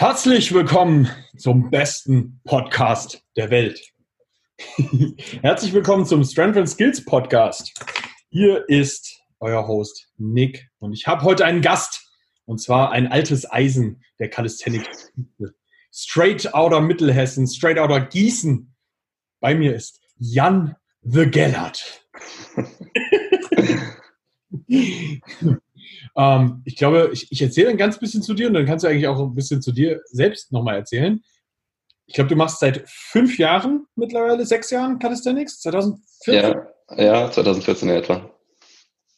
Herzlich willkommen zum besten Podcast der Welt. Herzlich willkommen zum Strength and Skills Podcast. Hier ist euer Host Nick und ich habe heute einen Gast und zwar ein altes Eisen der Calisthenics. Straight outer Mittelhessen, straight outer Gießen. Bei mir ist Jan the Gellert. ähm, ich glaube, ich, ich erzähle ein ganz bisschen zu dir und dann kannst du eigentlich auch ein bisschen zu dir selbst nochmal erzählen. Ich glaube, du machst seit fünf Jahren mittlerweile, sechs Jahren Calisthenics, 2014? Ja, ja 2014 etwa.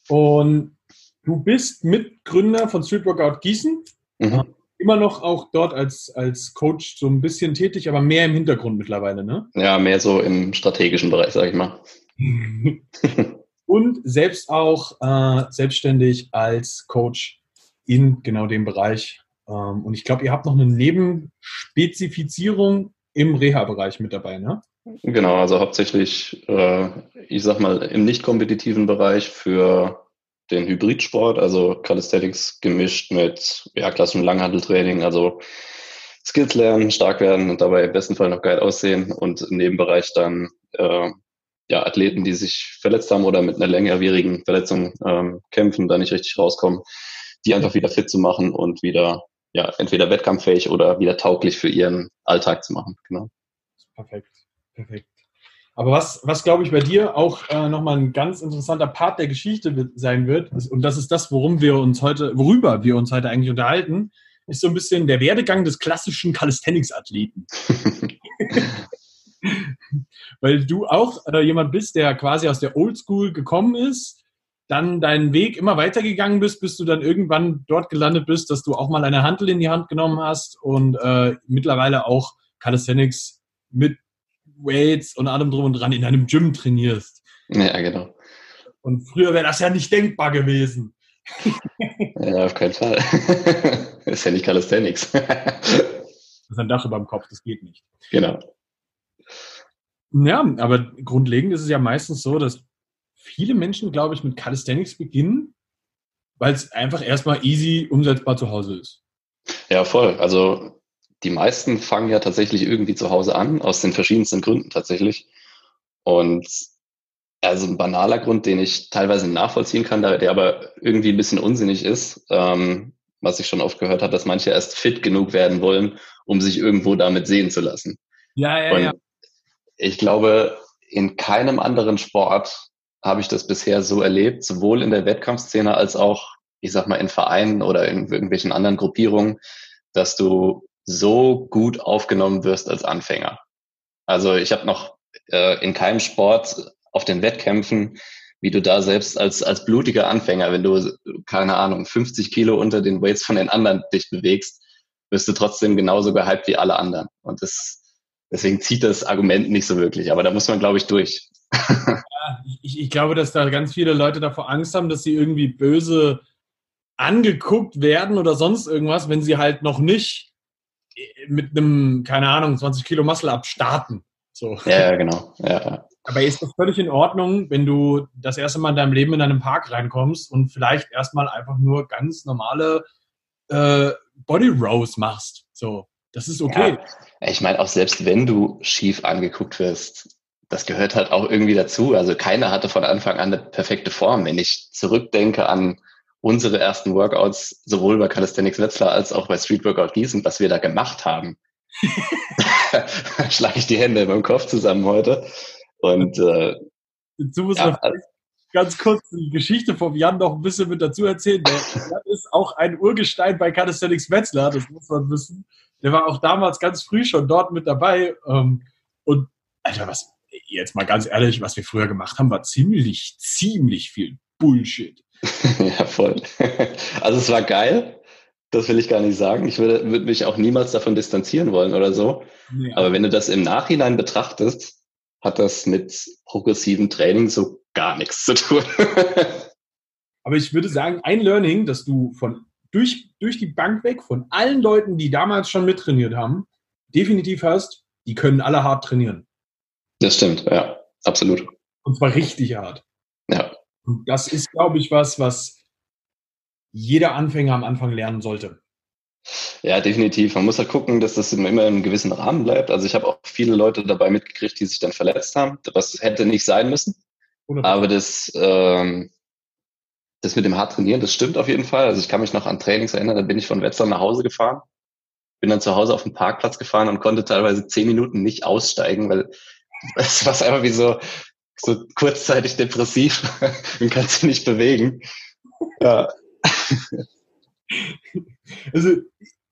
Und du bist Mitgründer von Street Workout Gießen. Mhm. Immer noch auch dort als, als Coach so ein bisschen tätig, aber mehr im Hintergrund mittlerweile, ne? Ja, mehr so im strategischen Bereich, sag ich mal. und selbst auch äh, selbstständig als Coach in genau dem Bereich. Ähm, und ich glaube, ihr habt noch eine Nebenspezifizierung im Reha-Bereich mit dabei, ne? Genau, also hauptsächlich, äh, ich sag mal, im nicht kompetitiven Bereich für den Hybridsport, also Calisthenics gemischt mit ja, klassischem Langhandeltraining, also Skills lernen, stark werden und dabei im besten Fall noch geil aussehen und im Nebenbereich dann äh, ja, Athleten, die sich verletzt haben oder mit einer längerwierigen Verletzung ähm, kämpfen, da nicht richtig rauskommen, die einfach wieder fit zu machen und wieder, ja, entweder wettkampffähig oder wieder tauglich für ihren Alltag zu machen. Genau. Perfekt, perfekt. Aber was, was glaube ich bei dir auch äh, nochmal ein ganz interessanter Part der Geschichte wird, sein wird, ist, und das ist das, worum wir uns heute, worüber wir uns heute eigentlich unterhalten, ist so ein bisschen der Werdegang des klassischen Calisthenics-Athleten. Weil du auch äh, jemand bist, der quasi aus der Oldschool gekommen ist, dann deinen Weg immer weitergegangen bist, bis du dann irgendwann dort gelandet bist, dass du auch mal eine Handel in die Hand genommen hast und äh, mittlerweile auch Calisthenics mit Weights und allem drum und dran in einem Gym trainierst. Ja, genau. Und früher wäre das ja nicht denkbar gewesen. ja, auf keinen Fall. das ist ja nicht Calisthenics. das ist ein Dach über dem Kopf, das geht nicht. Genau. Ja, aber grundlegend ist es ja meistens so, dass viele Menschen, glaube ich, mit Calisthenics beginnen, weil es einfach erstmal easy umsetzbar zu Hause ist. Ja, voll. Also die meisten fangen ja tatsächlich irgendwie zu Hause an, aus den verschiedensten Gründen tatsächlich. Und also ein banaler Grund, den ich teilweise nachvollziehen kann, der aber irgendwie ein bisschen unsinnig ist, ähm, was ich schon oft gehört habe, dass manche erst fit genug werden wollen, um sich irgendwo damit sehen zu lassen. Ja, ja, Und ja ich glaube, in keinem anderen Sport habe ich das bisher so erlebt, sowohl in der Wettkampfszene als auch, ich sag mal, in Vereinen oder in irgendwelchen anderen Gruppierungen, dass du so gut aufgenommen wirst als Anfänger. Also ich habe noch äh, in keinem Sport auf den Wettkämpfen, wie du da selbst als, als blutiger Anfänger, wenn du, keine Ahnung, 50 Kilo unter den Weights von den anderen dich bewegst, wirst du trotzdem genauso gehypt wie alle anderen. Und das Deswegen zieht das Argument nicht so wirklich, aber da muss man, glaube ich, durch. ja, ich, ich glaube, dass da ganz viele Leute davor Angst haben, dass sie irgendwie böse angeguckt werden oder sonst irgendwas, wenn sie halt noch nicht mit einem, keine Ahnung, 20 Kilo Muscle up starten. So. Ja, genau. Ja. Aber ist das völlig in Ordnung, wenn du das erste Mal in deinem Leben in einen Park reinkommst und vielleicht erstmal einfach nur ganz normale äh, Body Rows machst? So. Das ist okay. Ja, ich meine, auch selbst wenn du schief angeguckt wirst, das gehört halt auch irgendwie dazu. Also keiner hatte von Anfang an eine perfekte Form. Wenn ich zurückdenke an unsere ersten Workouts, sowohl bei Calisthenics Wetzlar als auch bei Street Workout Gießen, was wir da gemacht haben, schlage ich die Hände beim Kopf zusammen heute. Und äh, Dazu muss ja, man ganz kurz die Geschichte vom Jan noch ein bisschen mit dazu erzählen. Der Jan ist auch ein Urgestein bei Calisthenics Wetzlar, das muss man wissen. Der war auch damals ganz früh schon dort mit dabei. Ähm, und Alter, was, jetzt mal ganz ehrlich, was wir früher gemacht haben, war ziemlich, ziemlich viel Bullshit. ja, voll. Also es war geil. Das will ich gar nicht sagen. Ich würde, würde mich auch niemals davon distanzieren wollen oder so. Ja. Aber wenn du das im Nachhinein betrachtest, hat das mit progressivem Training so gar nichts zu tun. Aber ich würde sagen, ein Learning, das du von durch, durch die Bank weg von allen Leuten, die damals schon mittrainiert haben, definitiv hast, die können alle hart trainieren. Das stimmt, ja, absolut. Und zwar richtig hart. Ja. Und das ist, glaube ich, was, was jeder Anfänger am Anfang lernen sollte. Ja, definitiv. Man muss halt gucken, dass das immer in einem gewissen Rahmen bleibt. Also ich habe auch viele Leute dabei mitgekriegt, die sich dann verletzt haben, was hätte nicht sein müssen. Aber das, ähm, das mit dem hart trainieren, das stimmt auf jeden Fall. Also ich kann mich noch an Trainings erinnern, da bin ich von Wetzlar nach Hause gefahren, bin dann zu Hause auf den Parkplatz gefahren und konnte teilweise zehn Minuten nicht aussteigen, weil es war einfach wie so, so kurzzeitig depressiv und kannst dich nicht bewegen. Ja. Also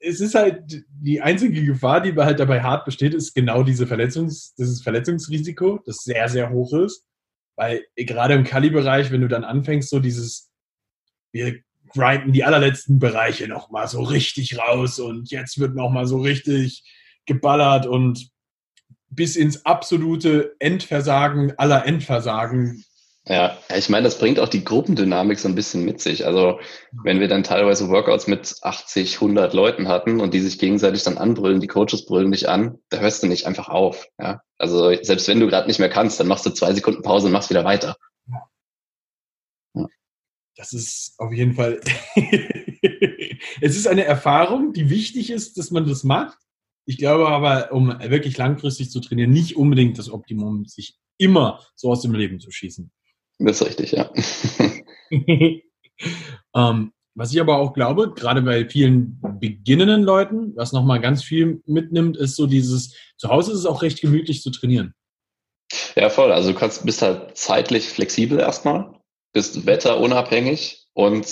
es ist halt die einzige Gefahr, die halt dabei hart besteht, ist genau diese Verletzungs, dieses Verletzungsrisiko, das sehr, sehr hoch ist. Weil gerade im Kali-Bereich, wenn du dann anfängst, so dieses, wir grinden die allerletzten Bereiche nochmal so richtig raus und jetzt wird nochmal so richtig geballert und bis ins absolute Endversagen aller Endversagen ja, ich meine, das bringt auch die Gruppendynamik so ein bisschen mit sich. Also wenn wir dann teilweise Workouts mit 80, 100 Leuten hatten und die sich gegenseitig dann anbrüllen, die Coaches brüllen dich an, da hörst du nicht einfach auf. Ja? Also selbst wenn du gerade nicht mehr kannst, dann machst du zwei Sekunden Pause und machst wieder weiter. Das ist auf jeden Fall. es ist eine Erfahrung, die wichtig ist, dass man das macht. Ich glaube aber, um wirklich langfristig zu trainieren, nicht unbedingt das Optimum, sich immer so aus dem Leben zu schießen. Das ist richtig, ja. ähm, was ich aber auch glaube, gerade bei vielen beginnenden Leuten, was nochmal ganz viel mitnimmt, ist so dieses, zu Hause ist es auch recht gemütlich zu trainieren. Ja, voll. Also du kannst, bist halt zeitlich flexibel erstmal, bist wetterunabhängig und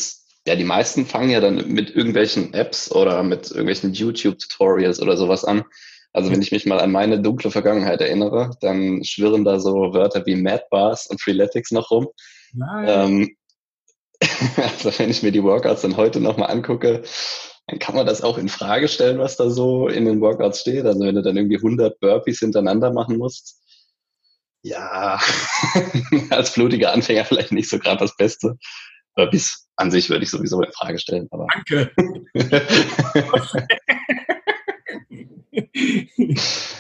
ja, die meisten fangen ja dann mit irgendwelchen Apps oder mit irgendwelchen YouTube-Tutorials oder sowas an. Also wenn ich mich mal an meine dunkle Vergangenheit erinnere, dann schwirren da so Wörter wie Mad Bars und Freeletics noch rum. Ähm, also wenn ich mir die Workouts dann heute nochmal angucke, dann kann man das auch in Frage stellen, was da so in den Workouts steht. Also wenn du dann irgendwie 100 Burpees hintereinander machen musst, ja, als blutiger Anfänger vielleicht nicht so gerade das Beste. Burpees an sich würde ich sowieso in Frage stellen. Aber Danke. ich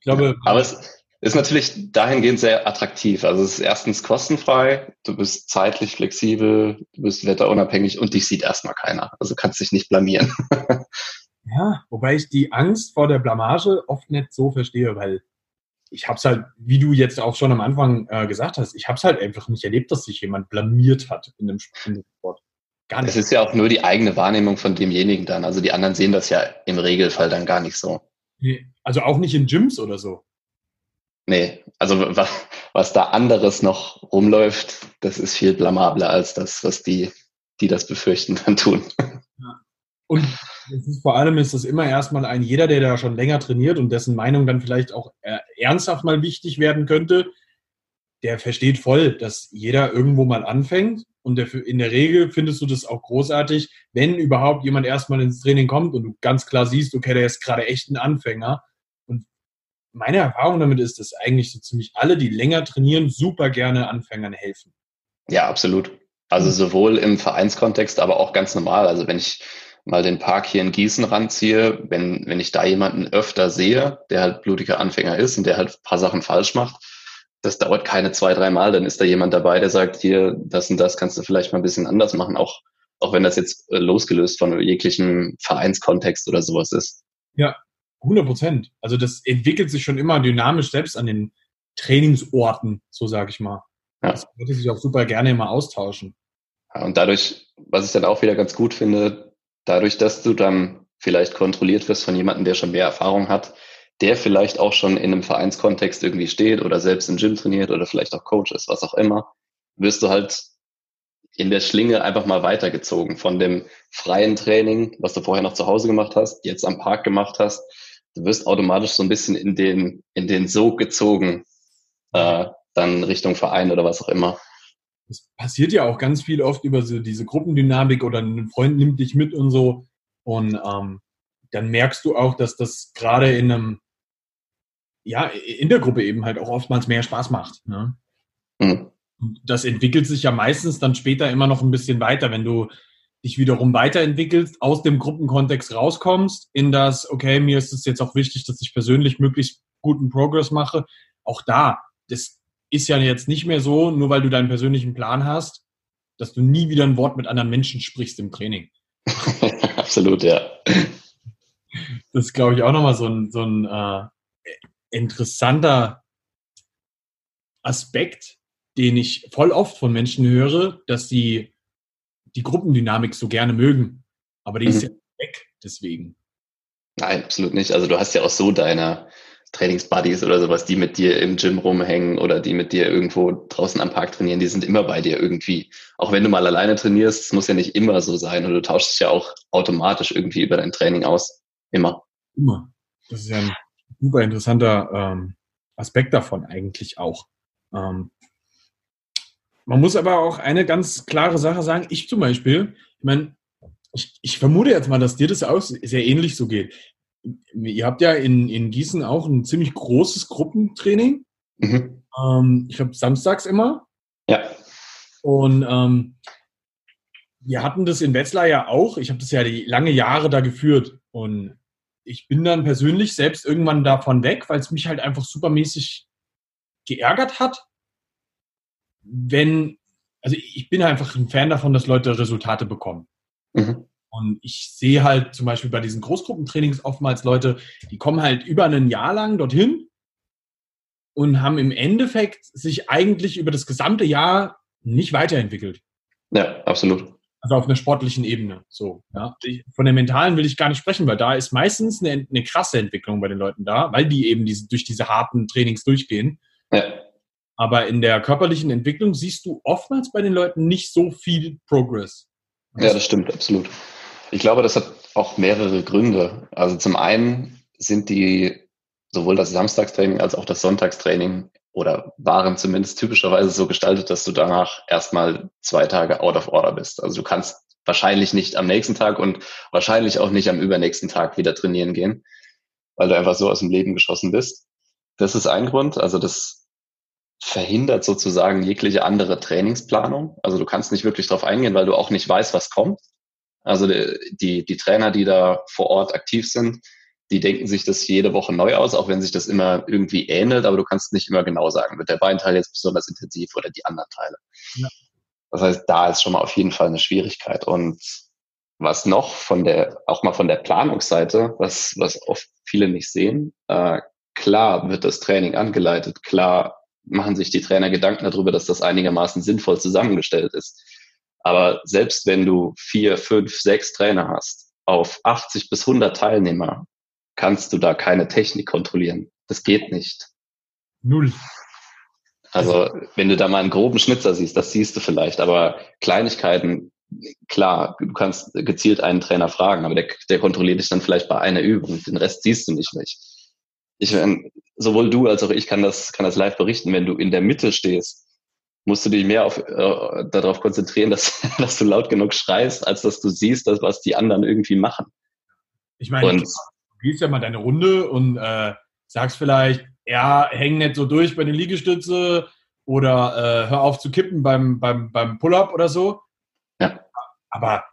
glaube. Aber es ist natürlich dahingehend sehr attraktiv. Also es ist erstens kostenfrei, du bist zeitlich flexibel, du bist wetterunabhängig und dich sieht erstmal keiner. Also kannst dich nicht blamieren. ja, wobei ich die Angst vor der Blamage oft nicht so verstehe, weil ich habe es halt, wie du jetzt auch schon am Anfang äh, gesagt hast, ich habe es halt einfach nicht erlebt, dass sich jemand blamiert hat in dem Sport. Gar nicht. Es ist ja auch nur die eigene Wahrnehmung von demjenigen dann. Also die anderen sehen das ja im Regelfall dann gar nicht so. Nee, also auch nicht in Gyms oder so. Nee, also was, was da anderes noch rumläuft, das ist viel blamabler als das, was die, die das befürchten, dann tun. Ja. Und ist, vor allem ist das immer erstmal ein jeder, der da schon länger trainiert und dessen Meinung dann vielleicht auch äh, ernsthaft mal wichtig werden könnte, der versteht voll, dass jeder irgendwo mal anfängt und der, in der Regel findest du das auch großartig, wenn überhaupt jemand erstmal ins Training kommt und du ganz klar siehst, okay, der ist gerade echt ein Anfänger. Und meine Erfahrung damit ist, dass eigentlich so ziemlich alle, die länger trainieren, super gerne Anfängern helfen. Ja, absolut. Also mhm. sowohl im Vereinskontext, aber auch ganz normal. Also wenn ich mal den Park hier in Gießen ranziehe, wenn, wenn ich da jemanden öfter sehe, der halt blutiger Anfänger ist und der halt ein paar Sachen falsch macht, das dauert keine zwei, drei Mal, dann ist da jemand dabei, der sagt, hier, das und das kannst du vielleicht mal ein bisschen anders machen, auch, auch wenn das jetzt äh, losgelöst von jeglichem Vereinskontext oder sowas ist. Ja, 100 Prozent. Also das entwickelt sich schon immer dynamisch selbst an den Trainingsorten, so sage ich mal. Ja. Das würde sich auch super gerne immer austauschen. Ja, und dadurch, was ich dann auch wieder ganz gut finde, dadurch, dass du dann vielleicht kontrolliert wirst von jemandem, der schon mehr Erfahrung hat, der vielleicht auch schon in einem Vereinskontext irgendwie steht oder selbst im Gym trainiert oder vielleicht auch Coach ist, was auch immer, wirst du halt in der Schlinge einfach mal weitergezogen von dem freien Training, was du vorher noch zu Hause gemacht hast, jetzt am Park gemacht hast. Du wirst automatisch so ein bisschen in den, in den Sog gezogen, äh, dann Richtung Verein oder was auch immer. Das passiert ja auch ganz viel oft über so diese Gruppendynamik oder ein Freund nimmt dich mit und so. Und ähm, dann merkst du auch, dass das gerade in einem ja, in der Gruppe eben halt auch oftmals mehr Spaß macht. Ne? Mhm. Das entwickelt sich ja meistens dann später immer noch ein bisschen weiter, wenn du dich wiederum weiterentwickelst, aus dem Gruppenkontext rauskommst, in das, okay, mir ist es jetzt auch wichtig, dass ich persönlich möglichst guten Progress mache. Auch da, das ist ja jetzt nicht mehr so, nur weil du deinen persönlichen Plan hast, dass du nie wieder ein Wort mit anderen Menschen sprichst im Training. Absolut, ja. das ist, glaube ich, auch nochmal so ein, so ein äh, interessanter Aspekt, den ich voll oft von Menschen höre, dass sie die Gruppendynamik so gerne mögen. Aber die mhm. ist ja weg deswegen. Nein, absolut nicht. Also du hast ja auch so deine Trainingsbuddies oder sowas, die mit dir im Gym rumhängen oder die mit dir irgendwo draußen am Park trainieren, die sind immer bei dir irgendwie. Auch wenn du mal alleine trainierst, es muss ja nicht immer so sein und du tauschst dich ja auch automatisch irgendwie über dein Training aus. Immer. Immer. Das ist ja ein super interessanter ähm, Aspekt davon eigentlich auch. Ähm, man muss aber auch eine ganz klare Sache sagen. Ich zum Beispiel, ich meine, ich, ich vermute jetzt mal, dass dir das auch sehr ähnlich so geht. Ihr habt ja in, in Gießen auch ein ziemlich großes Gruppentraining. Mhm. Ähm, ich glaube, samstags immer. Ja. Und ähm, wir hatten das in Wetzlar ja auch. Ich habe das ja die lange Jahre da geführt. Und ich bin dann persönlich selbst irgendwann davon weg, weil es mich halt einfach supermäßig geärgert hat, wenn, also ich bin einfach ein Fan davon, dass Leute Resultate bekommen. Mhm. Und ich sehe halt zum Beispiel bei diesen Großgruppentrainings oftmals Leute, die kommen halt über ein Jahr lang dorthin und haben im Endeffekt sich eigentlich über das gesamte Jahr nicht weiterentwickelt. Ja, absolut. Also auf einer sportlichen Ebene. So, ja. Von der mentalen will ich gar nicht sprechen, weil da ist meistens eine, eine krasse Entwicklung bei den Leuten da, weil die eben diese, durch diese harten Trainings durchgehen. Ja. Aber in der körperlichen Entwicklung siehst du oftmals bei den Leuten nicht so viel Progress. Ja, das stimmt, absolut. Ich glaube, das hat auch mehrere Gründe. Also zum einen sind die sowohl das Samstagstraining als auch das Sonntagstraining oder waren zumindest typischerweise so gestaltet, dass du danach erstmal zwei Tage out of order bist. Also du kannst wahrscheinlich nicht am nächsten Tag und wahrscheinlich auch nicht am übernächsten Tag wieder trainieren gehen, weil du einfach so aus dem Leben geschossen bist. Das ist ein Grund. Also das verhindert sozusagen jegliche andere Trainingsplanung. Also du kannst nicht wirklich darauf eingehen, weil du auch nicht weißt, was kommt. Also die, die, die Trainer, die da vor Ort aktiv sind, die denken sich das jede Woche neu aus, auch wenn sich das immer irgendwie ähnelt, aber du kannst nicht immer genau sagen, wird der Beinteil jetzt besonders intensiv oder die anderen Teile. Ja. Das heißt, da ist schon mal auf jeden Fall eine Schwierigkeit. Und was noch von der, auch mal von der Planungsseite, was, was oft viele nicht sehen, äh, klar wird das Training angeleitet, klar machen sich die Trainer Gedanken darüber, dass das einigermaßen sinnvoll zusammengestellt ist. Aber selbst wenn du vier, fünf, sechs Trainer hast auf 80 bis 100 Teilnehmer kannst du da keine Technik kontrollieren. Das geht nicht. Null. Also, wenn du da mal einen groben Schnitzer siehst, das siehst du vielleicht, aber Kleinigkeiten, klar, du kannst gezielt einen Trainer fragen, aber der, der kontrolliert dich dann vielleicht bei einer Übung. Den Rest siehst du nicht nicht. Ich, sowohl du als auch ich kann das, kann das live berichten. Wenn du in der Mitte stehst, musst du dich mehr auf, äh, darauf konzentrieren, dass, dass du laut genug schreist, als dass du siehst, dass, was die anderen irgendwie machen. Ich meine, und, gehst ja mal deine Runde und äh, sagst vielleicht, ja, häng nicht so durch bei den Liegestütze oder äh, hör auf zu kippen beim, beim, beim Pull-up oder so. Ja. Aber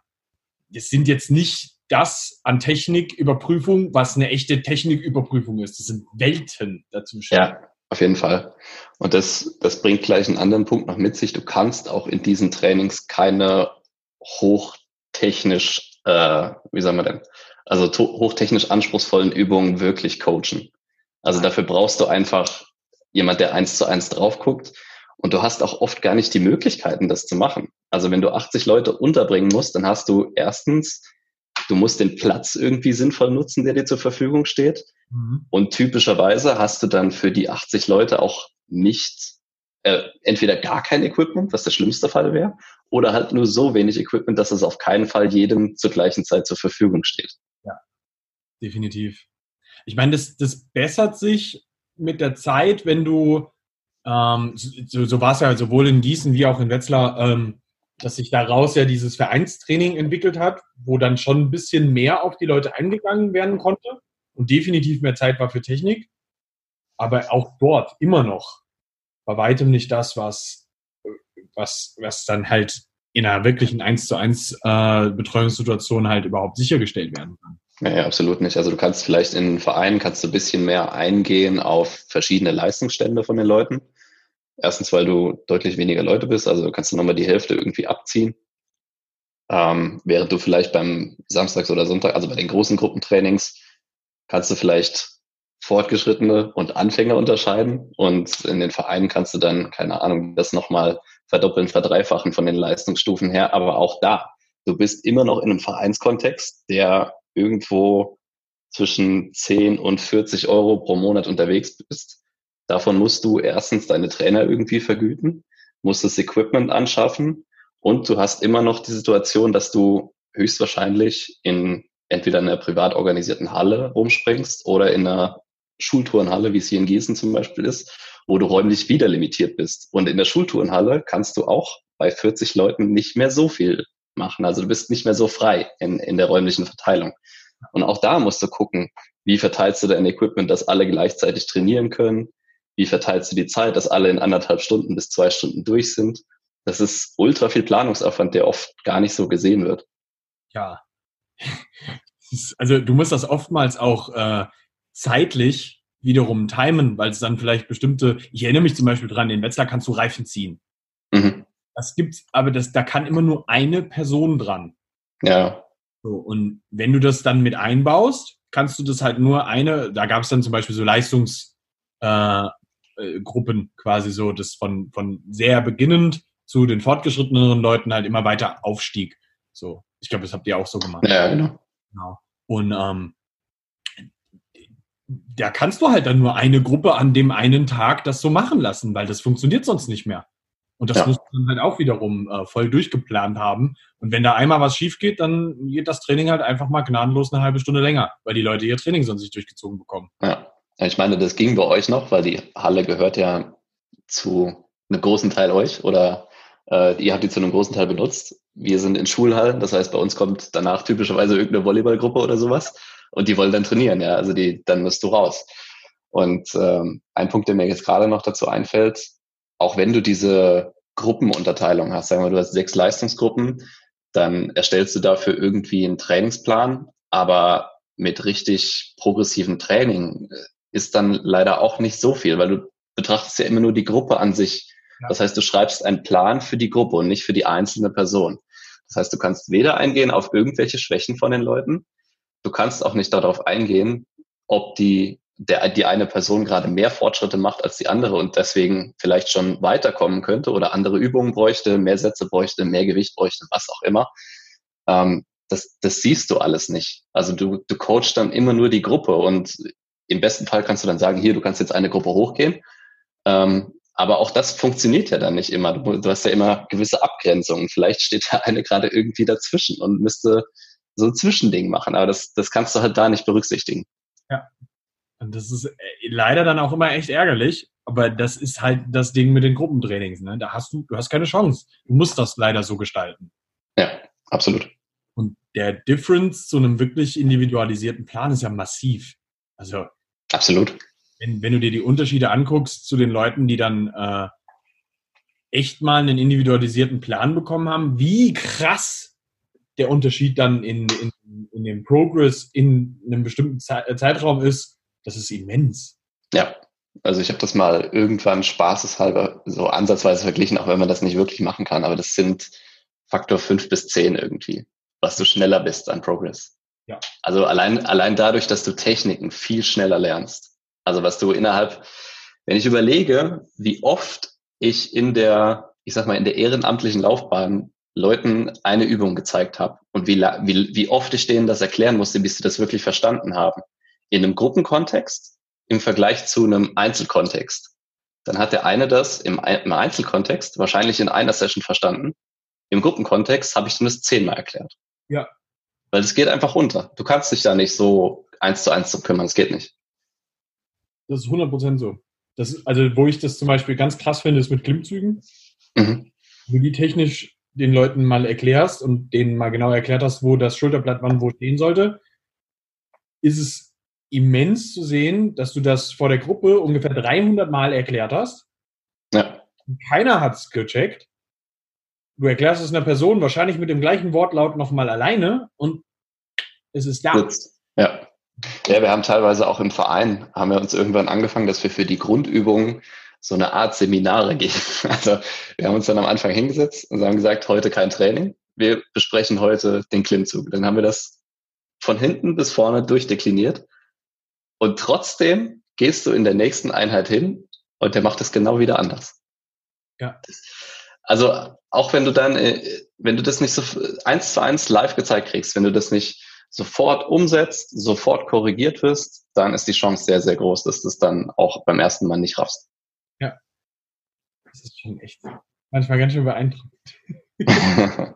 es sind jetzt nicht das an Techniküberprüfung, was eine echte Techniküberprüfung ist. Das sind Welten dazwischen. Ja, auf jeden Fall. Und das, das bringt gleich einen anderen Punkt noch mit sich. Du kannst auch in diesen Trainings keine hochtechnisch, äh, wie sagen wir denn, also hochtechnisch anspruchsvollen Übungen wirklich coachen. Also dafür brauchst du einfach jemand, der eins zu eins drauf guckt. Und du hast auch oft gar nicht die Möglichkeiten, das zu machen. Also wenn du 80 Leute unterbringen musst, dann hast du erstens, du musst den Platz irgendwie sinnvoll nutzen, der dir zur Verfügung steht. Mhm. Und typischerweise hast du dann für die 80 Leute auch nicht äh, entweder gar kein Equipment, was der schlimmste Fall wäre, oder halt nur so wenig Equipment, dass es auf keinen Fall jedem zur gleichen Zeit zur Verfügung steht definitiv. Ich meine, das, das bessert sich mit der Zeit, wenn du, ähm, so, so war es ja sowohl in Gießen wie auch in Wetzlar, ähm, dass sich daraus ja dieses Vereinstraining entwickelt hat, wo dann schon ein bisschen mehr auf die Leute eingegangen werden konnte und definitiv mehr Zeit war für Technik. Aber auch dort immer noch bei weitem nicht das, was, was, was dann halt in einer wirklichen 1 zu 1 äh, Betreuungssituation halt überhaupt sichergestellt werden kann. Nee, absolut nicht. Also du kannst vielleicht in Vereinen kannst du ein bisschen mehr eingehen auf verschiedene Leistungsstände von den Leuten. Erstens, weil du deutlich weniger Leute bist, also kannst du nochmal die Hälfte irgendwie abziehen. Ähm, während du vielleicht beim Samstags oder Sonntag, also bei den großen Gruppentrainings, kannst du vielleicht Fortgeschrittene und Anfänger unterscheiden. Und in den Vereinen kannst du dann, keine Ahnung, das nochmal verdoppeln, verdreifachen von den Leistungsstufen her. Aber auch da, du bist immer noch in einem Vereinskontext, der irgendwo zwischen 10 und 40 Euro pro Monat unterwegs bist. Davon musst du erstens deine Trainer irgendwie vergüten, musst das Equipment anschaffen und du hast immer noch die Situation, dass du höchstwahrscheinlich in entweder in einer privat organisierten Halle rumspringst oder in einer Schultourenhalle, wie es hier in Gießen zum Beispiel ist, wo du räumlich wieder limitiert bist. Und in der Schultourenhalle kannst du auch bei 40 Leuten nicht mehr so viel machen. Also du bist nicht mehr so frei in, in der räumlichen Verteilung. Und auch da musst du gucken, wie verteilst du dein Equipment, dass alle gleichzeitig trainieren können? Wie verteilst du die Zeit, dass alle in anderthalb Stunden bis zwei Stunden durch sind? Das ist ultra viel Planungsaufwand, der oft gar nicht so gesehen wird. Ja. Also du musst das oftmals auch äh, zeitlich wiederum timen, weil es dann vielleicht bestimmte, ich erinnere mich zum Beispiel dran, in Wetzlar kannst du Reifen ziehen. Mhm. Das gibt's, aber das, da kann immer nur eine Person dran. Ja. So, und wenn du das dann mit einbaust, kannst du das halt nur eine, da gab es dann zum Beispiel so Leistungsgruppen äh, äh, quasi so, das von, von sehr beginnend zu den fortgeschritteneren Leuten halt immer weiter aufstieg. So, ich glaube, das habt ihr auch so gemacht. Ja, genau. genau. Und ähm, da kannst du halt dann nur eine Gruppe an dem einen Tag das so machen lassen, weil das funktioniert sonst nicht mehr. Und das ja. muss man halt auch wiederum äh, voll durchgeplant haben. Und wenn da einmal was schief geht, dann geht das Training halt einfach mal gnadenlos eine halbe Stunde länger, weil die Leute ihr Training sonst nicht durchgezogen bekommen. Ja, ich meine, das ging bei euch noch, weil die Halle gehört ja zu einem großen Teil euch oder äh, ihr habt die zu einem großen Teil benutzt. Wir sind in Schulhallen, das heißt, bei uns kommt danach typischerweise irgendeine Volleyballgruppe oder sowas und die wollen dann trainieren, ja, also die, dann musst du raus. Und ähm, ein Punkt, der mir jetzt gerade noch dazu einfällt, auch wenn du diese Gruppenunterteilung hast, sagen wir, du hast sechs Leistungsgruppen, dann erstellst du dafür irgendwie einen Trainingsplan, aber mit richtig progressivem Training äh, ist dann leider auch nicht so viel, weil du betrachtest ja immer nur die Gruppe an sich. Ja. Das heißt, du schreibst einen Plan für die Gruppe und nicht für die einzelne Person. Das heißt, du kannst weder eingehen auf irgendwelche Schwächen von den Leuten, du kannst auch nicht darauf eingehen, ob die der, die eine Person gerade mehr Fortschritte macht als die andere und deswegen vielleicht schon weiterkommen könnte oder andere Übungen bräuchte, mehr Sätze bräuchte, mehr Gewicht bräuchte, was auch immer. Ähm, das, das siehst du alles nicht. Also du, du coachst dann immer nur die Gruppe und im besten Fall kannst du dann sagen, hier, du kannst jetzt eine Gruppe hochgehen. Ähm, aber auch das funktioniert ja dann nicht immer. Du, du hast ja immer gewisse Abgrenzungen. Vielleicht steht da eine gerade irgendwie dazwischen und müsste so ein Zwischending machen. Aber das, das kannst du halt da nicht berücksichtigen. Ja, und das ist äh, leider dann auch immer echt ärgerlich. Aber das ist halt das Ding mit den Gruppentrainings. Ne? Da hast du, du hast keine Chance. Du musst das leider so gestalten. Ja, absolut. Und der Difference zu einem wirklich individualisierten Plan ist ja massiv. Also absolut. Wenn, wenn du dir die Unterschiede anguckst zu den Leuten, die dann äh, echt mal einen individualisierten Plan bekommen haben, wie krass der Unterschied dann in, in, in dem Progress in einem bestimmten Zeitraum ist das ist immens. Ja, also ich habe das mal irgendwann spaßeshalber so ansatzweise verglichen, auch wenn man das nicht wirklich machen kann, aber das sind Faktor fünf bis zehn irgendwie, was du schneller bist an Progress. Ja. Also allein, allein dadurch, dass du Techniken viel schneller lernst. Also was du innerhalb, wenn ich überlege, wie oft ich in der, ich sag mal, in der ehrenamtlichen Laufbahn Leuten eine Übung gezeigt habe und wie, wie, wie oft ich denen das erklären musste, bis sie das wirklich verstanden haben in einem Gruppenkontext im Vergleich zu einem Einzelkontext. Dann hat der eine das im, im Einzelkontext wahrscheinlich in einer Session verstanden. Im Gruppenkontext habe ich zumindest zehnmal erklärt. Ja. Weil es geht einfach runter. Du kannst dich da nicht so eins zu eins zu kümmern. Es geht nicht. Das ist 100% so. Das ist, also, wo ich das zum Beispiel ganz krass finde, ist mit Klimmzügen. Mhm. Wo du die technisch den Leuten mal erklärst und denen mal genau erklärt hast, wo das Schulterblatt wann wo stehen sollte, ist es immens zu sehen, dass du das vor der Gruppe ungefähr 300 Mal erklärt hast. Ja. Keiner hat es gecheckt. Du erklärst es einer Person wahrscheinlich mit dem gleichen Wortlaut nochmal alleine und es ist da. Ja. Ja, wir haben teilweise auch im Verein, haben wir uns irgendwann angefangen, dass wir für die Grundübungen so eine Art Seminare geben. Also wir haben uns dann am Anfang hingesetzt und haben gesagt, heute kein Training. Wir besprechen heute den Klimmzug. Dann haben wir das von hinten bis vorne durchdekliniert Und trotzdem gehst du in der nächsten Einheit hin und der macht es genau wieder anders. Ja. Also auch wenn du dann, äh, wenn du das nicht so eins zu eins live gezeigt kriegst, wenn du das nicht sofort umsetzt, sofort korrigiert wirst, dann ist die Chance sehr, sehr groß, dass du es dann auch beim ersten Mal nicht raffst. Ja. Das ist schon echt manchmal ganz schön beeindruckend.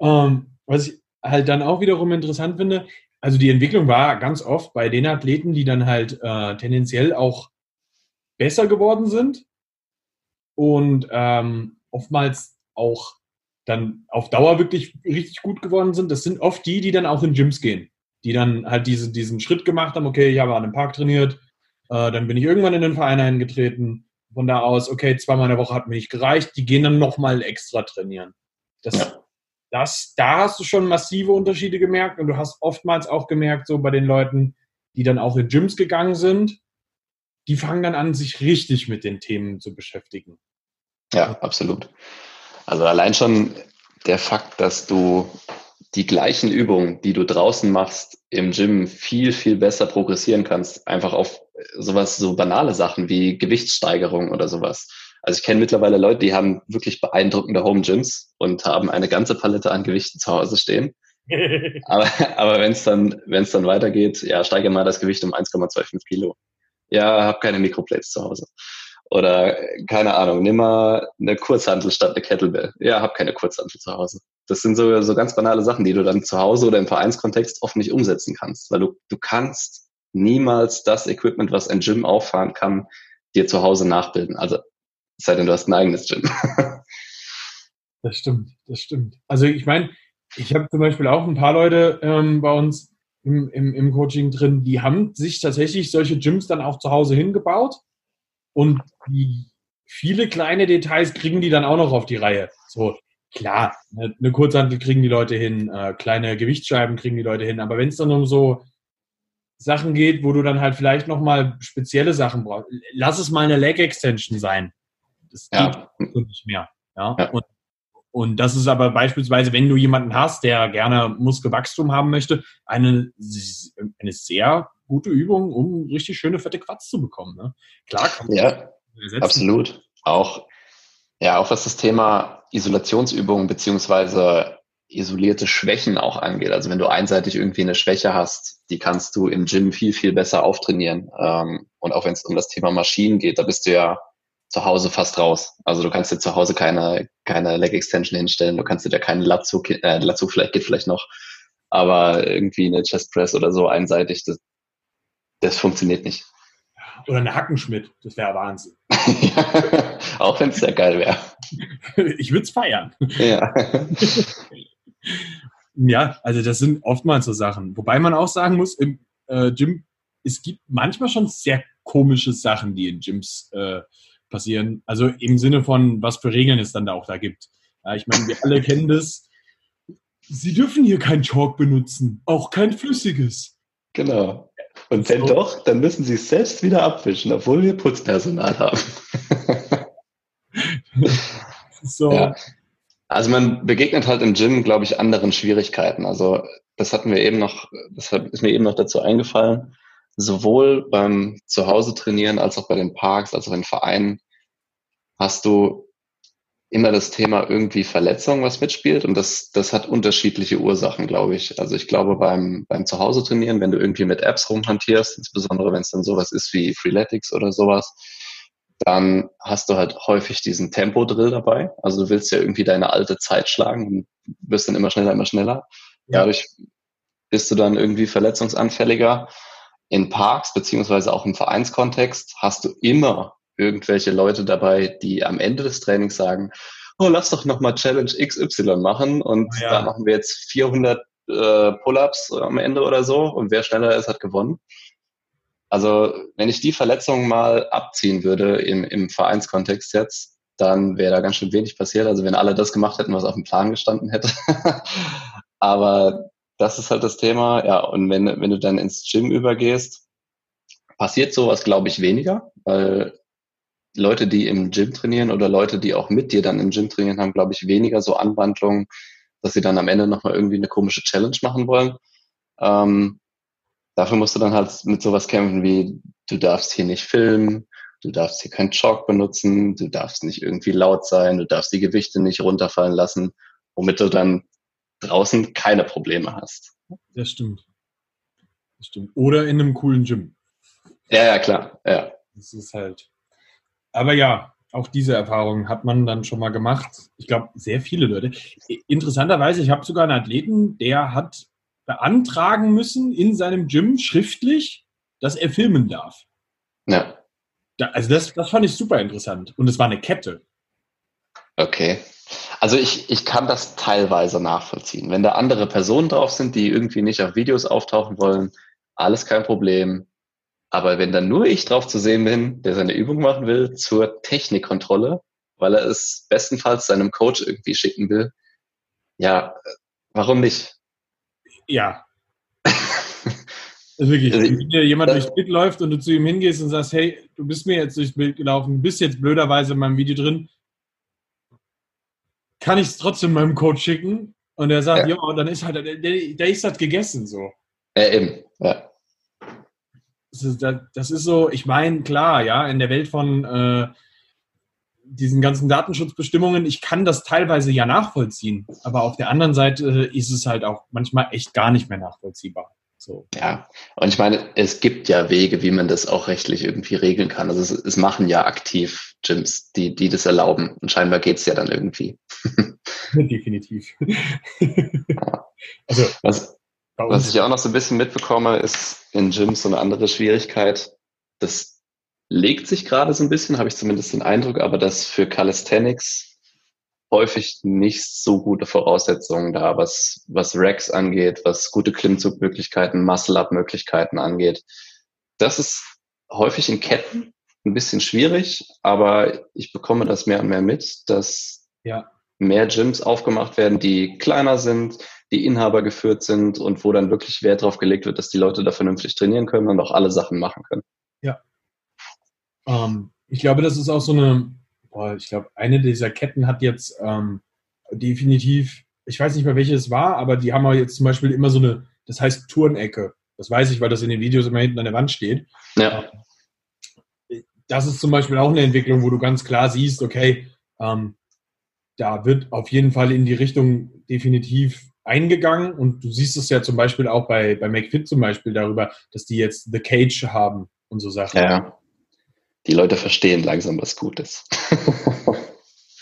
ähm, was ich halt dann auch wiederum interessant finde, also die Entwicklung war ganz oft bei den Athleten, die dann halt äh, tendenziell auch besser geworden sind und ähm, oftmals auch dann auf Dauer wirklich richtig gut geworden sind, das sind oft die, die dann auch in Gyms gehen, die dann halt diese, diesen Schritt gemacht haben, okay, ich habe an einem Park trainiert, äh, dann bin ich irgendwann in den Verein eingetreten, von da aus, okay, zweimal in der Woche hat mir nicht gereicht, die gehen dann nochmal extra trainieren. Das, das, da hast du schon massive Unterschiede gemerkt und du hast oftmals auch gemerkt, so bei den Leuten, die dann auch in Gyms gegangen sind, die fangen dann an, sich richtig mit den Themen zu beschäftigen. Ja, absolut. Also allein schon der Fakt, dass du die gleichen Übungen, die du draußen machst, im Gym viel, viel besser progressieren kannst. Einfach auf sowas, so banale Sachen wie Gewichtssteigerung oder sowas. Also ich kenne mittlerweile Leute, die haben wirklich beeindruckende Home Gyms und haben eine ganze Palette an Gewichten zu Hause stehen. aber aber wenn es dann, wenn es dann weitergeht, ja, steige mal das Gewicht um 1,25 Kilo. Ja, habe keine Mikroplates zu Hause. Oder keine Ahnung, nimm mal eine Kurzhantel statt eine Kettlebell. Ja, hab keine Kurzhantel zu Hause. Das sind so, so ganz banale Sachen, die du dann zu Hause oder im Vereinskontext oft nicht umsetzen kannst, weil du, du kannst niemals das Equipment, was ein Gym auffahren kann, dir zu Hause nachbilden. Also, es sei denn, du hast ein eigenes Gym. das stimmt, das stimmt. Also ich meine, ich habe zum Beispiel auch ein paar Leute ähm, bei uns im, im, im Coaching drin, die haben sich tatsächlich solche Gyms dann auch zu Hause hingebaut und die viele kleine Details kriegen die dann auch noch auf die Reihe. So, klar, eine, eine Kurzhantel kriegen die Leute hin, äh, kleine Gewichtsscheiben kriegen die Leute hin, aber wenn es dann um so Sachen geht, wo du dann halt vielleicht nochmal spezielle Sachen brauchst, lass es mal eine Leg Extension sein. Das ja. geht nicht mehr. Ja? ja. Und, und das ist aber beispielsweise, wenn du jemanden hast, der gerne Muskelwachstum haben möchte, eine, eine sehr gute Übung, um richtig schöne fette Quatsch zu bekommen. Ne? Klar kann man Ja, absolut. Auch, ja, auch was das Thema Isolationsübungen beziehungsweise isolierte Schwächen auch angeht. Also wenn du einseitig irgendwie eine Schwäche hast, die kannst du im Gym viel, viel besser auftrainieren. Ähm, und auch wenn es um das Thema Maschinen geht, da bist du ja zu Hause fast raus. Also du kannst dir zu Hause keine, keine Leg Extension hinstellen, du kannst dir da keinen Latzug, äh, Latzug vielleicht geht vielleicht noch, aber irgendwie eine Chest Press oder so einseitig, das, das funktioniert nicht. Oder eine Hackenschmidt, das wäre Wahnsinn. auch wenn es sehr geil wäre. Ich würde es feiern. Ja. ja, also das sind oftmals so Sachen. Wobei man auch sagen muss, im äh, Gym, es gibt manchmal schon sehr komische Sachen, die in Gyms äh, passieren. Also im Sinne von, was für Regeln es dann da auch da gibt. Ja, ich meine, wir alle kennen das. Sie dürfen hier kein Chalk benutzen, auch kein flüssiges. Genau. Und wenn so. doch, dann müssen sie es selbst wieder abwischen, obwohl wir Putzpersonal haben. so. Ja. Also man begegnet halt im Gym, glaube ich, anderen Schwierigkeiten. Also das hatten wir eben noch, das ist mir eben noch dazu eingefallen. Sowohl beim Zuhause trainieren als auch bei den Parks, als auch in Vereinen hast du immer das Thema irgendwie Verletzung, was mitspielt. Und das, das hat unterschiedliche Ursachen, glaube ich. Also ich glaube, beim, beim Zuhause trainieren, wenn du irgendwie mit Apps rumhantierst, insbesondere wenn es dann sowas ist wie Freeletics oder sowas, dann hast du halt häufig diesen Tempo-Drill dabei. Also du willst ja irgendwie deine alte Zeit schlagen und wirst dann immer schneller, immer schneller. Ja. Dadurch bist du dann irgendwie verletzungsanfälliger. In Parks beziehungsweise auch im Vereinskontext hast du immer irgendwelche Leute dabei, die am Ende des Trainings sagen, oh, lass doch nochmal Challenge XY machen und ja. da machen wir jetzt 400 äh, Pull-ups am Ende oder so und wer schneller ist, hat gewonnen. Also wenn ich die Verletzung mal abziehen würde im, im Vereinskontext jetzt, dann wäre da ganz schön wenig passiert. Also wenn alle das gemacht hätten, was auf dem Plan gestanden hätte. Aber das ist halt das Thema. Ja, und wenn, wenn du dann ins Gym übergehst, passiert sowas, glaube ich, weniger, weil Leute, die im Gym trainieren oder Leute, die auch mit dir dann im Gym trainieren, haben, glaube ich, weniger so Anwandlungen, dass sie dann am Ende nochmal irgendwie eine komische Challenge machen wollen. Ähm, dafür musst du dann halt mit sowas kämpfen wie, du darfst hier nicht filmen, du darfst hier keinen Chalk benutzen, du darfst nicht irgendwie laut sein, du darfst die Gewichte nicht runterfallen lassen, womit du dann draußen keine Probleme hast. Das stimmt. Das stimmt. Oder in einem coolen Gym. Ja, ja, klar. Ja. Das ist halt. Aber ja, auch diese Erfahrung hat man dann schon mal gemacht. Ich glaube, sehr viele Leute. Interessanterweise, ich habe sogar einen Athleten, der hat beantragen müssen in seinem Gym schriftlich, dass er filmen darf. Ja. Da, also das, das fand ich super interessant. Und es war eine Kette. Okay. Also ich, ich kann das teilweise nachvollziehen. Wenn da andere Personen drauf sind, die irgendwie nicht auf Videos auftauchen wollen, alles kein Problem. Aber wenn dann nur ich drauf zu sehen bin, der seine Übung machen will zur Technikkontrolle, weil er es bestenfalls seinem Coach irgendwie schicken will, ja, warum nicht? Ja. wirklich, also, wenn dir jemand durchs Bild läuft und du zu ihm hingehst und sagst, hey, du bist mir jetzt durchs Bild gelaufen, bist jetzt blöderweise in meinem Video drin, kann ich es trotzdem meinem Coach schicken? Und er sagt, ja, ja dann ist halt, der, der ist halt gegessen so. Ja, eben, ja. Das ist, so, ich meine, klar, ja, in der Welt von äh, diesen ganzen Datenschutzbestimmungen, ich kann das teilweise ja nachvollziehen, aber auf der anderen Seite ist es halt auch manchmal echt gar nicht mehr nachvollziehbar. So. Ja, und ich meine, es gibt ja Wege, wie man das auch rechtlich irgendwie regeln kann. Also es, es machen ja aktiv Gyms, die, die das erlauben. Und scheinbar geht es ja dann irgendwie. Definitiv. Also, was, was ich auch noch so ein bisschen mitbekomme, ist in Gyms so eine andere Schwierigkeit. Das legt sich gerade so ein bisschen, habe ich zumindest den Eindruck, aber dass für Calisthenics häufig nicht so gute Voraussetzungen da, was, was Racks angeht, was gute Klimmzugmöglichkeiten, Muscle-Up-Möglichkeiten angeht. Das ist häufig in Ketten ein bisschen schwierig, aber ich bekomme das mehr und mehr mit, dass ja. mehr Gyms aufgemacht werden, die kleiner sind, die Inhaber geführt sind und wo dann wirklich Wert darauf gelegt wird, dass die Leute da vernünftig trainieren können und auch alle Sachen machen können. Ja, ähm, ich glaube, das ist auch so eine, boah, ich glaube, eine dieser Ketten hat jetzt ähm, definitiv, ich weiß nicht mehr, welche es war, aber die haben auch jetzt zum Beispiel immer so eine, das heißt Turnecke. Das weiß ich, weil das in den Videos immer hinten an der Wand steht. Ja. Das ist zum Beispiel auch eine Entwicklung, wo du ganz klar siehst, okay, ähm, da wird auf jeden Fall in die Richtung definitiv eingegangen und du siehst es ja zum Beispiel auch bei, bei McFit zum Beispiel darüber, dass die jetzt The Cage haben und so Sachen. Ja die Leute verstehen langsam, was gut ist.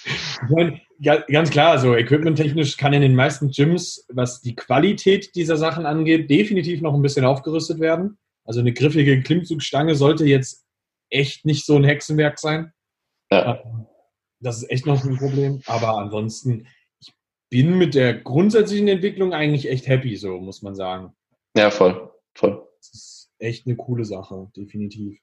ich meine, ganz klar, so equipmenttechnisch kann in den meisten Gyms, was die Qualität dieser Sachen angeht, definitiv noch ein bisschen aufgerüstet werden. Also eine griffige Klimmzugstange sollte jetzt echt nicht so ein Hexenwerk sein. Ja. Ähm, das ist echt noch ein Problem. Aber ansonsten, bin mit der grundsätzlichen Entwicklung eigentlich echt happy, so muss man sagen. Ja, voll, voll. Das ist echt eine coole Sache, definitiv.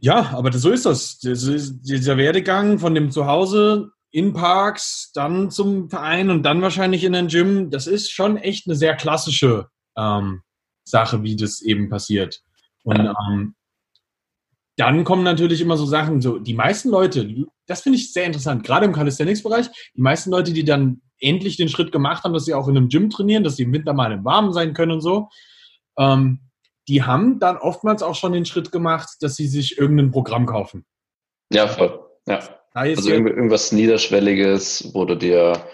Ja, aber so ist das. das ist dieser Werdegang von dem Zuhause in Parks, dann zum Verein und dann wahrscheinlich in den Gym, das ist schon echt eine sehr klassische ähm, Sache, wie das eben passiert. Und ähm, dann kommen natürlich immer so Sachen, so die meisten Leute, das finde ich sehr interessant, gerade im Calisthenics-Bereich, die meisten Leute, die dann endlich den Schritt gemacht haben, dass sie auch in einem Gym trainieren, dass sie im Winter mal im Warmen sein können und so, ähm, die haben dann oftmals auch schon den Schritt gemacht, dass sie sich irgendein Programm kaufen. Ja, voll. Ja. Also irgendwas Niederschwelliges, wo du dir,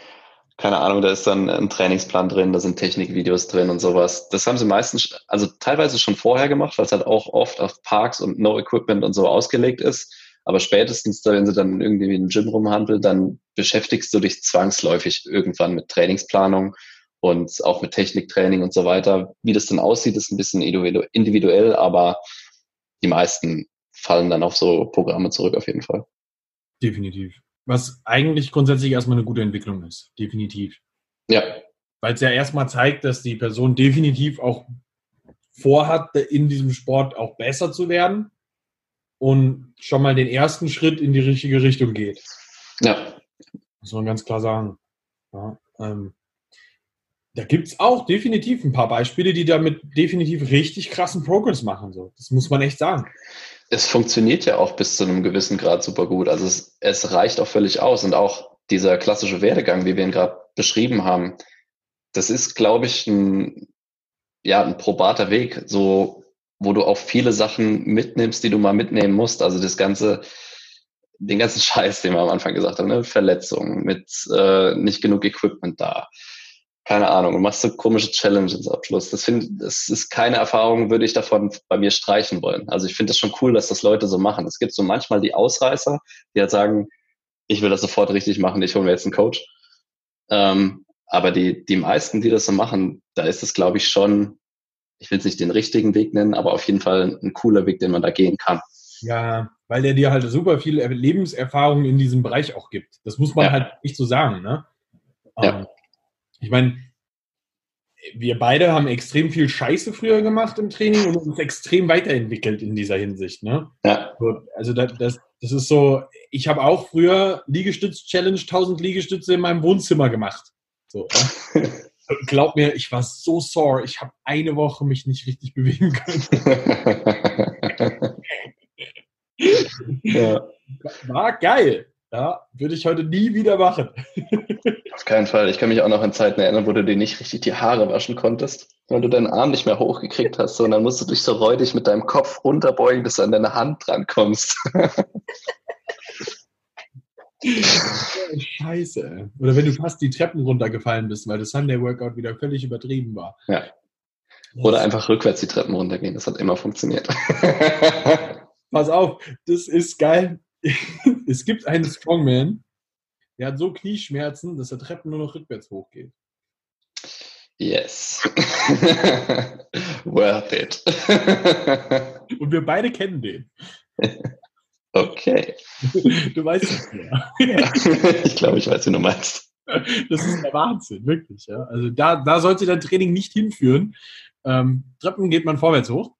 keine Ahnung, da ist dann ein Trainingsplan drin, da sind Technikvideos drin und sowas. Das haben sie meistens, also teilweise schon vorher gemacht, weil es halt auch oft auf Parks und No Equipment und so ausgelegt ist. Aber spätestens, wenn sie dann irgendwie in einem Gym rumhandeln, dann beschäftigst du dich zwangsläufig irgendwann mit Trainingsplanung und auch mit Techniktraining und so weiter. Wie das dann aussieht, ist ein bisschen individuell, aber die meisten fallen dann auf so Programme zurück auf jeden Fall. Definitiv. Was eigentlich grundsätzlich erstmal eine gute Entwicklung ist. Definitiv. Ja. Weil es ja erstmal zeigt, dass die Person definitiv auch vorhat, in diesem Sport auch besser zu werden und schon mal den ersten Schritt in die richtige Richtung geht. Ja. Muss man ganz klar sagen. Ja, ähm, da gibt es auch definitiv ein paar Beispiele, die damit definitiv richtig krassen Progress machen. So. Das muss man echt sagen. Es funktioniert ja auch bis zu einem gewissen Grad super gut. Also es, es reicht auch völlig aus. Und auch dieser klassische Werdegang, wie wir ihn gerade beschrieben haben, das ist, glaube ich, ein, ja ein probater Weg, so wo du auch viele Sachen mitnimmst, die du mal mitnehmen musst. Also das ganze, den ganzen Scheiß, den wir am Anfang gesagt haben, ne? Verletzungen, mit äh, nicht genug Equipment da. Keine Ahnung, du machst so komische Challenges am Abschluss. Das, find, das ist keine Erfahrung, würde ich davon bei mir streichen wollen. Also ich finde das schon cool, dass das Leute so machen. Es gibt so manchmal die Ausreißer, die halt sagen, ich will das sofort richtig machen, ich hole mir jetzt einen Coach. Ähm, aber die, die meisten, die das so machen, da ist es, glaube ich, schon, ich will es nicht den richtigen Weg nennen, aber auf jeden Fall ein cooler Weg, den man da gehen kann. Ja, weil der dir halt super viel Lebenserfahrung in diesem Bereich auch gibt. Das muss man ja. halt nicht so sagen, ne? Ja. Ich meine, wir beide haben extrem viel Scheiße früher gemacht im Training und uns extrem weiterentwickelt in dieser Hinsicht, ne? Ja. Also das, das, das ist so, ich habe auch früher Liegestütz-Challenge 1000 Liegestütze in meinem Wohnzimmer gemacht. So, ja? Glaub mir, ich war so sore. Ich habe eine Woche mich nicht richtig bewegen können. ja. War geil. Ja, würde ich heute nie wieder machen. Auf keinen Fall. Ich kann mich auch noch an Zeiten erinnern, wo du dir nicht richtig die Haare waschen konntest, weil du deinen Arm nicht mehr hochgekriegt hast, sondern musst du dich so räudig mit deinem Kopf runterbeugen, bis du an deine Hand drankommst. Scheiße. Oder wenn du fast die Treppen runtergefallen bist, weil das Sunday Workout wieder völlig übertrieben war. Ja. Oder einfach rückwärts die Treppen runtergehen. Das hat immer funktioniert. Pass auf, das ist geil. es gibt einen Strongman, der hat so Knieschmerzen, dass er Treppen nur noch rückwärts hochgeht. Yes. Worth it. Und wir beide kennen den. Okay. Du weißt es ja. ich glaube, ich weiß, wie du meinst. Das ist der Wahnsinn, wirklich. Ja. Also da, da sollte dein Training nicht hinführen. Ähm, Treppen geht man vorwärts hoch.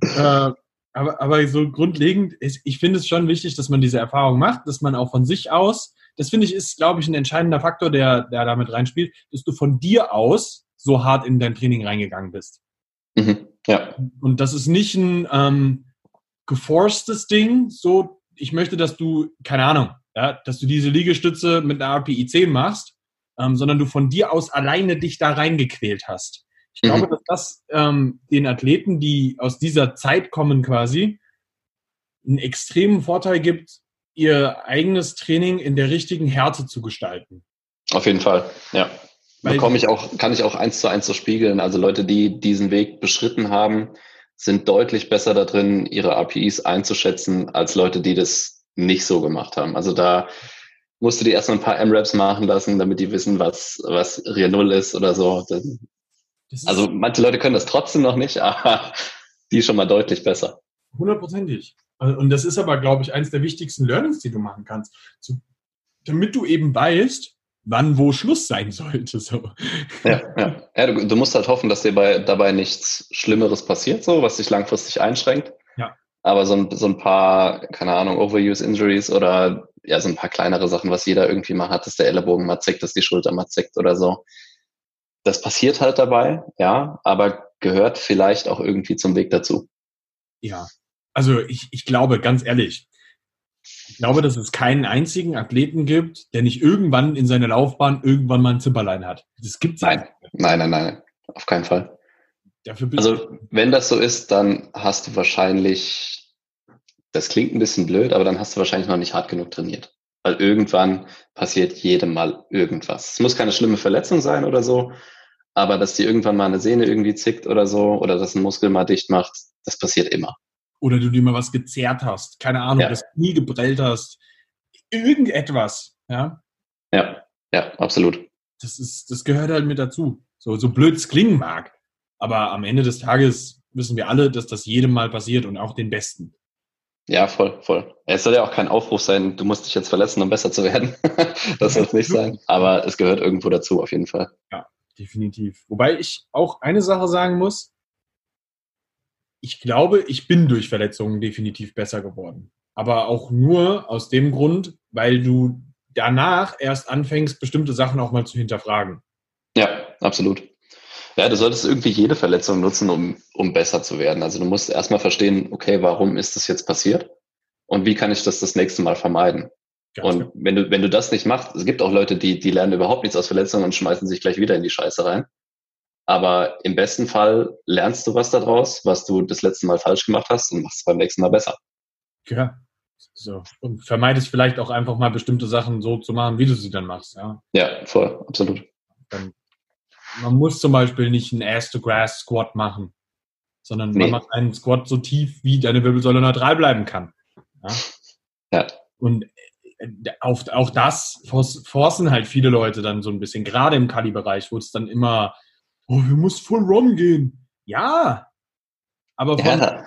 äh, aber, aber so grundlegend, ist, ich finde es schon wichtig, dass man diese Erfahrung macht, dass man auch von sich aus, das finde ich, ist, glaube ich, ein entscheidender Faktor, der, der damit reinspielt, dass du von dir aus so hart in dein Training reingegangen bist. Mhm, ja. Und das ist nicht ein ähm, geforcedes Ding, so, ich möchte, dass du, keine Ahnung, ja, dass du diese Liegestütze mit einer API 10 machst, ähm, sondern du von dir aus alleine dich da reingequält hast. Ich mhm. glaube, dass das ähm, den Athleten, die aus dieser Zeit kommen quasi, einen extremen Vorteil gibt, ihr eigenes Training in der richtigen Härte zu gestalten. Auf jeden Fall, ja. Bekomme ich auch, kann ich auch eins zu eins so spiegeln. Also Leute, die diesen Weg beschritten haben, sind deutlich besser da drin, ihre APIs einzuschätzen, als Leute, die das nicht so gemacht haben. Also da musst du die erstmal ein paar M-Raps machen lassen, damit die wissen, was, was Real Null ist oder so. Dann also manche Leute können das trotzdem noch nicht, aber die schon mal deutlich besser. Hundertprozentig. Und das ist aber, glaube ich, eines der wichtigsten Learnings, die du machen kannst. So, damit du eben weißt, wann wo Schluss sein sollte. So. Ja, ja. ja du, du, musst halt hoffen, dass dir bei, dabei nichts Schlimmeres passiert, so, was dich langfristig einschränkt. Ja. Aber so ein, so ein paar, keine Ahnung, Overuse Injuries oder ja, so ein paar kleinere Sachen, was jeder irgendwie mal hat, dass der Ellenbogen mal zickt, dass die Schulter mal zickt oder so das passiert halt dabei, ja, aber gehört vielleicht auch irgendwie zum Weg dazu. Ja, also ich, ich glaube, ganz ehrlich, ich glaube, dass es keinen einzigen Athleten gibt, der nicht irgendwann in seiner Laufbahn irgendwann mal ein Zimperlein hat. Das gibt's nein. Nein, nein, nein, auf keinen Fall. also, wenn das so ist, dann hast du wahrscheinlich, das klingt ein bisschen blöd, aber dann hast du wahrscheinlich noch nicht hart genug trainiert. Weil irgendwann passiert jedem mal irgendwas. Es muss keine schlimme Verletzung sein oder so, aber dass die irgendwann mal eine Sehne irgendwie zickt oder so oder dass ein Muskel mal dicht macht, das passiert immer. Oder du dir mal was gezerrt hast, keine Ahnung, ja. das Knie geprellt hast, irgendetwas, ja? Ja, ja, absolut. Das ist, das gehört halt mit dazu. So, so blöd es klingen mag. Aber am Ende des Tages wissen wir alle, dass das jedem mal passiert und auch den Besten. Ja, voll, voll. Es soll ja auch kein Aufruf sein, du musst dich jetzt verletzen, um besser zu werden. das soll es nicht sein. Aber es gehört irgendwo dazu, auf jeden Fall. Ja, definitiv. Wobei ich auch eine Sache sagen muss. Ich glaube, ich bin durch Verletzungen definitiv besser geworden. Aber auch nur aus dem Grund, weil du danach erst anfängst, bestimmte Sachen auch mal zu hinterfragen. Ja, absolut. Ja, du solltest irgendwie jede Verletzung nutzen, um, um besser zu werden. Also du musst erstmal verstehen, okay, warum ist das jetzt passiert? Und wie kann ich das das nächste Mal vermeiden? Und wenn du, wenn du das nicht machst, es gibt auch Leute, die, die lernen überhaupt nichts aus Verletzungen und schmeißen sich gleich wieder in die Scheiße rein. Aber im besten Fall lernst du was daraus, was du das letzte Mal falsch gemacht hast und machst es beim nächsten Mal besser. Ja. So. Und vermeidest vielleicht auch einfach mal bestimmte Sachen so zu machen, wie du sie dann machst. Ja, ja voll, absolut. Dann, man muss zum Beispiel nicht einen Ass-to-Grass-Squat machen, sondern nee. man macht einen Squat so tief, wie deine Wirbelsäule neutral bleiben kann. Ja. ja. Und äh, auf, auch das forcen halt viele Leute dann so ein bisschen, gerade im Kali-Bereich, wo es dann immer oh, wir müssen full run gehen. Ja, aber von, ja.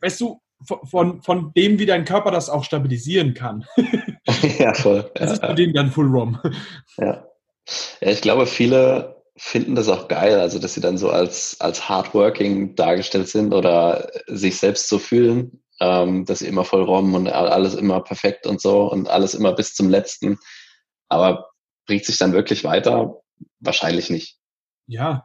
weißt du, von, von dem, wie dein Körper das auch stabilisieren kann. ja, voll. Das ja, ist bei dem dann Full ROM. Ja. ja, ich glaube, viele finden das auch geil, also dass sie dann so als, als hardworking dargestellt sind oder sich selbst so fühlen, ähm, dass sie immer voll ROM und alles immer perfekt und so und alles immer bis zum letzten. Aber bringt sich dann wirklich weiter? Wahrscheinlich nicht ja,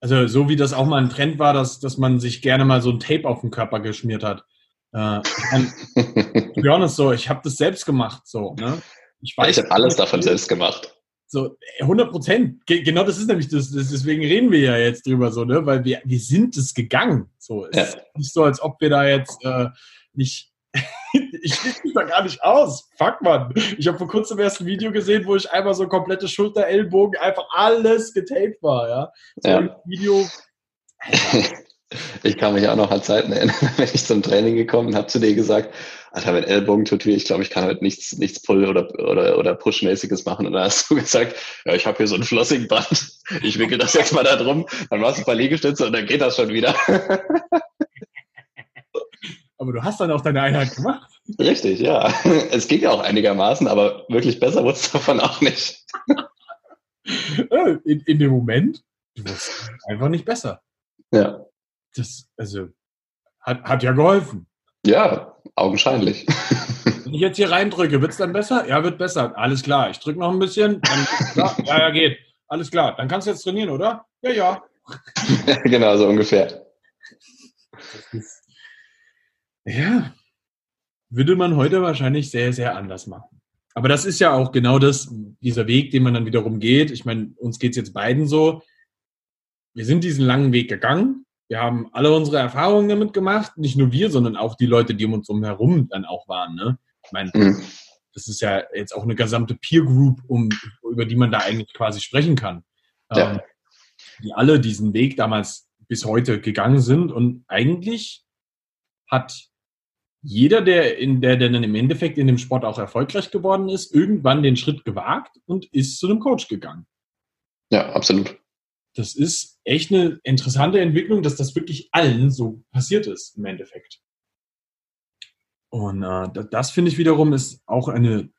also so wie das auch mal ein Trend war, dass, dass man sich gerne mal so ein Tape auf den Körper geschmiert hat. Äh, to be honest, so, ich habe das selbst gemacht. So, ne? Ich, weiß, ich habe alles davon selbst gemacht. So, 100 Prozent. Genau das ist nämlich das, das, deswegen reden wir ja jetzt drüber so, ne? Weil wir, wir sind es gegangen. So, es ja. ist nicht so, als ob wir da jetzt äh, nicht ich schließe mich da gar nicht aus. Fuck, man. Ich habe vor kurzem erst ein Video gesehen, wo ich einmal so komplette Schulter, Ellbogen, einfach alles getaped war, ja. So ja. ein Video. Ich kann mich auch noch an Zeiten erinnern, wenn ich zum Training gekommen und habe zu dir gesagt, Alter, mein Ellbogen tut weh, ich glaube, ich kann heute nichts, nichts Pull- oder, oder, oder Push-mäßiges machen. Und dann hast du gesagt, ja, ich habe hier so ein flossing Band, ich wickel das jetzt mal da drum, dann machst du ein paar Liegestütze und dann geht das schon wieder. Aber du hast dann auch deine Einheit gemacht. Richtig, ja. Es ging ja auch einigermaßen, aber wirklich besser wurde es davon auch nicht. in, in dem Moment, du wurdest einfach nicht besser. Ja. Das, also, hat, hat ja geholfen. Ja, augenscheinlich. Wenn ich jetzt hier reindrücke, wird es dann besser? Ja, wird besser. Alles klar. Ich drücke noch ein bisschen. Ja, ja, geht. Alles klar. Dann kannst du jetzt trainieren, oder? Ja, ja. genau, so ungefähr. Ist ja, würde man heute wahrscheinlich sehr, sehr anders machen. Aber das ist ja auch genau das, dieser Weg, den man dann wiederum geht. Ich meine, uns geht's jetzt beiden so. Wir sind diesen langen Weg gegangen. Wir haben alle unsere Erfahrungen damit gemacht. Nicht nur wir, sondern auch die Leute, die um uns herum dann auch waren. Ne? Ich meine, mhm. das ist ja jetzt auch eine gesamte Peer Group, um, über die man da eigentlich quasi sprechen kann. Ja. Ähm, die alle diesen Weg damals bis heute gegangen sind. Und eigentlich hat jeder, der in der, der dann im Endeffekt in dem Sport auch erfolgreich geworden ist, irgendwann den Schritt gewagt und ist zu einem Coach gegangen. Ja, absolut. Das ist echt eine interessante Entwicklung, dass das wirklich allen so passiert ist im Endeffekt. Und äh, das finde ich wiederum ist auch eine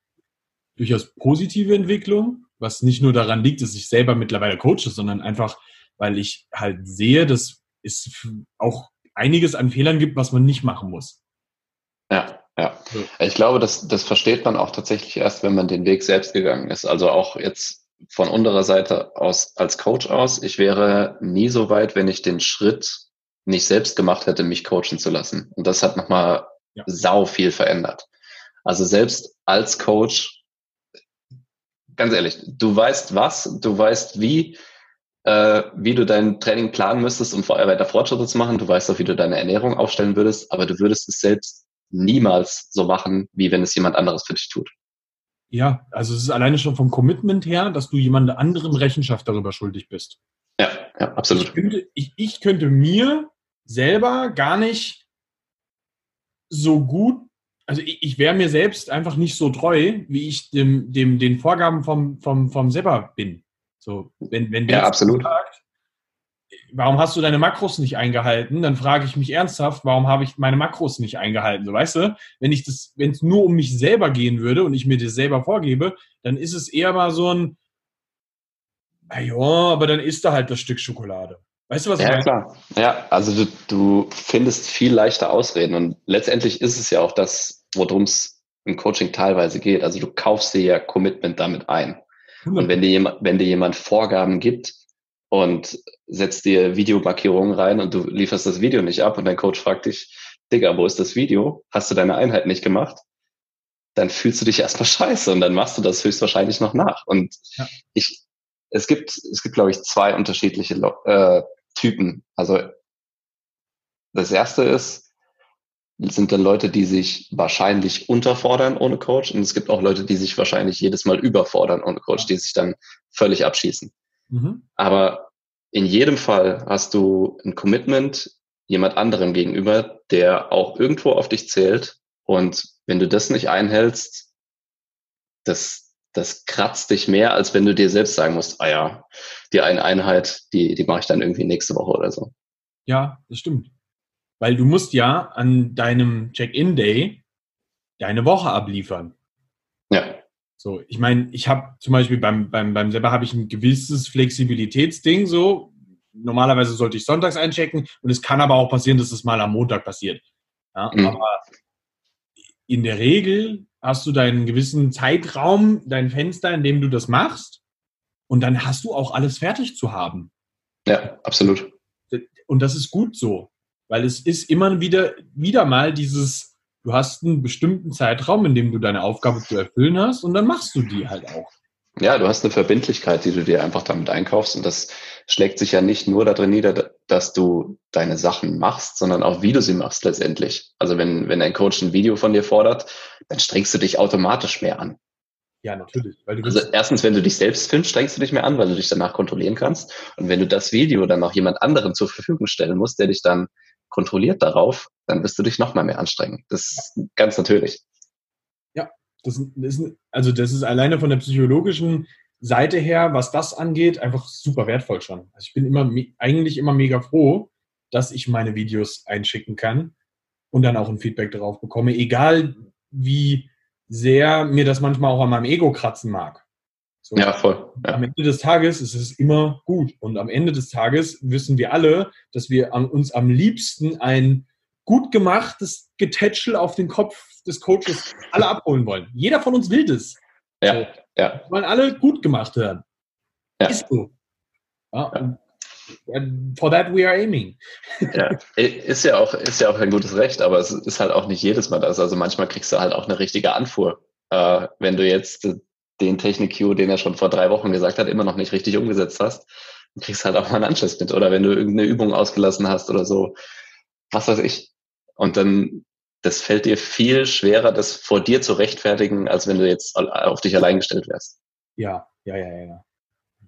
durchaus positive Entwicklung, was nicht nur daran liegt, dass ich selber mittlerweile coache, sondern einfach, weil ich halt sehe, dass es auch einiges an Fehlern gibt, was man nicht machen muss. Ja, ja. Ich glaube, das, das versteht man auch tatsächlich erst, wenn man den Weg selbst gegangen ist. Also auch jetzt von unserer Seite aus als Coach aus. Ich wäre nie so weit, wenn ich den Schritt nicht selbst gemacht hätte, mich coachen zu lassen. Und das hat nochmal ja. sau viel verändert. Also selbst als Coach, ganz ehrlich, du weißt was, du weißt wie, äh, wie du dein Training planen müsstest, um weiter Fortschritte zu machen. Du weißt auch, wie du deine Ernährung aufstellen würdest, aber du würdest es selbst niemals so machen, wie wenn es jemand anderes für dich tut. Ja, also es ist alleine schon vom Commitment her, dass du jemand anderen Rechenschaft darüber schuldig bist. Ja, ja absolut. Ich könnte, ich, ich könnte mir selber gar nicht so gut, also ich, ich wäre mir selbst einfach nicht so treu, wie ich dem, dem, den Vorgaben vom, vom, vom selber bin. So, wenn, wenn der ja, absolut. sagt, warum hast du deine Makros nicht eingehalten? Dann frage ich mich ernsthaft, warum habe ich meine Makros nicht eingehalten? So, weißt du, wenn ich das, wenn es nur um mich selber gehen würde und ich mir das selber vorgebe, dann ist es eher mal so ein, na ja, aber dann isst du halt das Stück Schokolade. Weißt du, was ja, ich meine? Ja, klar. Ja, also du, du findest viel leichter Ausreden und letztendlich ist es ja auch das, worum es im Coaching teilweise geht. Also du kaufst dir ja Commitment damit ein. 100%. Und wenn dir jemand, wenn dir jemand Vorgaben gibt, und setzt dir Videomarkierungen rein und du lieferst das Video nicht ab und dein Coach fragt dich, Digga, wo ist das Video? Hast du deine Einheit nicht gemacht? dann fühlst du dich erstmal scheiße und dann machst du das höchstwahrscheinlich noch nach. Und ja. ich, es gibt, es gibt, glaube ich, zwei unterschiedliche äh, Typen. Also das erste ist, sind dann Leute, die sich wahrscheinlich unterfordern ohne Coach und es gibt auch Leute, die sich wahrscheinlich jedes Mal überfordern ohne Coach, die sich dann völlig abschießen. Mhm. Aber in jedem Fall hast du ein Commitment jemand anderem gegenüber, der auch irgendwo auf dich zählt und wenn du das nicht einhältst, das, das kratzt dich mehr, als wenn du dir selbst sagen musst, ah ja, die eine Einheit, die, die mache ich dann irgendwie nächste Woche oder so. Ja, das stimmt. Weil du musst ja an deinem Check-in-Day deine Woche abliefern. So, ich meine, ich habe zum Beispiel beim, beim, beim selber habe ich ein gewisses Flexibilitätsding so. Normalerweise sollte ich sonntags einchecken und es kann aber auch passieren, dass es mal am Montag passiert. Ja, mhm. Aber in der Regel hast du deinen gewissen Zeitraum, dein Fenster, in dem du das machst und dann hast du auch alles fertig zu haben. Ja, absolut. Und das ist gut so. Weil es ist immer wieder, wieder mal dieses, du hast einen bestimmten Zeitraum, in dem du deine Aufgabe zu erfüllen hast und dann machst du die halt auch. Ja, du hast eine Verbindlichkeit, die du dir einfach damit einkaufst und das schlägt sich ja nicht nur darin nieder, dass du deine Sachen machst, sondern auch wie du sie machst letztendlich. Also wenn, wenn ein Coach ein Video von dir fordert, dann strengst du dich automatisch mehr an. Ja, natürlich. also erstens, wenn du dich selbst filmst, strengst du dich mehr an, weil du dich danach kontrollieren kannst. Und wenn du das Video dann noch jemand anderen zur Verfügung stellen musst, der dich dann kontrolliert darauf, dann wirst du dich noch mal mehr anstrengen. Das ist ganz natürlich. Ja, das ist, also das ist alleine von der psychologischen Seite her, was das angeht, einfach super wertvoll schon. Also ich bin immer eigentlich immer mega froh, dass ich meine Videos einschicken kann und dann auch ein Feedback darauf bekomme, egal wie sehr mir das manchmal auch an meinem Ego kratzen mag. So, ja, voll. Ja. Am Ende des Tages ist es immer gut. Und am Ende des Tages wissen wir alle, dass wir an uns am liebsten ein gut gemachtes Getätschel auf den Kopf des Coaches alle abholen wollen. Jeder von uns will das. Ja, so, ja. Wir wollen alle gut gemacht hören. Ja. Ist so. Ja, for that we are aiming. Ja, ist ja auch, ist ja auch ein gutes Recht, aber es ist halt auch nicht jedes Mal das. Also manchmal kriegst du halt auch eine richtige Anfuhr. Äh, wenn du jetzt den Technik-Cue, den er schon vor drei Wochen gesagt hat, immer noch nicht richtig umgesetzt hast, dann kriegst halt auch mal einen Anschiss mit. Oder wenn du irgendeine Übung ausgelassen hast oder so, was weiß ich. Und dann, das fällt dir viel schwerer, das vor dir zu rechtfertigen, als wenn du jetzt auf dich allein gestellt wärst. Ja, ja, ja, ja.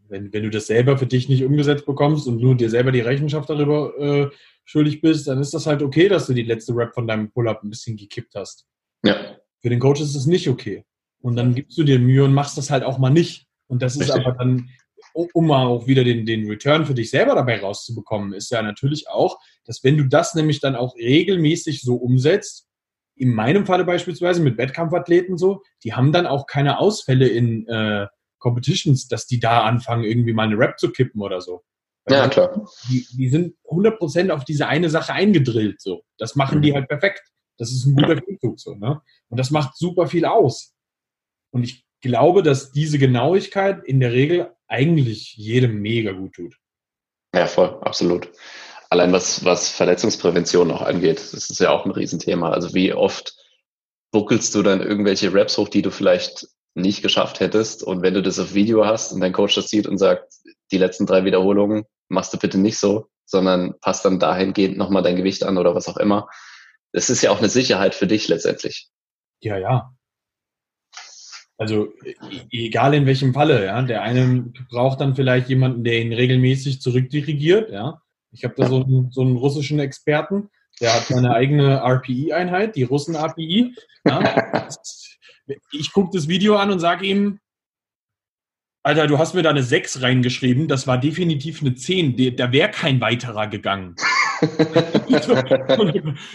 Wenn, wenn du das selber für dich nicht umgesetzt bekommst und nur dir selber die Rechenschaft darüber äh, schuldig bist, dann ist das halt okay, dass du die letzte Rap von deinem Pull-Up ein bisschen gekippt hast. Ja. Für den Coach ist es nicht okay. Und dann gibst du dir Mühe und machst das halt auch mal nicht. Und das ist Richtig. aber dann, um mal auch wieder den, den Return für dich selber dabei rauszubekommen, ist ja natürlich auch, dass wenn du das nämlich dann auch regelmäßig so umsetzt, in meinem Falle beispielsweise mit Wettkampfathleten so, die haben dann auch keine Ausfälle in äh, Competitions, dass die da anfangen, irgendwie mal eine Rap zu kippen oder so. Weil ja, klar. Die, die sind 100% auf diese eine Sache eingedrillt. So. Das machen mhm. die halt perfekt. Das ist ein guter Spielzug. So, ne? Und das macht super viel aus. Und ich glaube, dass diese Genauigkeit in der Regel eigentlich jedem mega gut tut. Ja, voll, absolut. Allein was, was Verletzungsprävention auch angeht, das ist ja auch ein Riesenthema. Also wie oft buckelst du dann irgendwelche Raps hoch, die du vielleicht nicht geschafft hättest. Und wenn du das auf Video hast und dein Coach das sieht und sagt, die letzten drei Wiederholungen machst du bitte nicht so, sondern passt dann dahingehend nochmal dein Gewicht an oder was auch immer. Das ist ja auch eine Sicherheit für dich letztendlich. Ja, ja. Also e, egal in welchem Falle, ja. Der eine braucht dann vielleicht jemanden, der ihn regelmäßig zurückdirigiert, ja. Ich habe da so einen, so einen russischen Experten, der hat seine eigene RPI-Einheit, die Russen-RPI. Ja. Ich gucke das Video an und sage ihm, Alter, du hast mir da eine 6 reingeschrieben, das war definitiv eine 10, da wäre kein weiterer gegangen.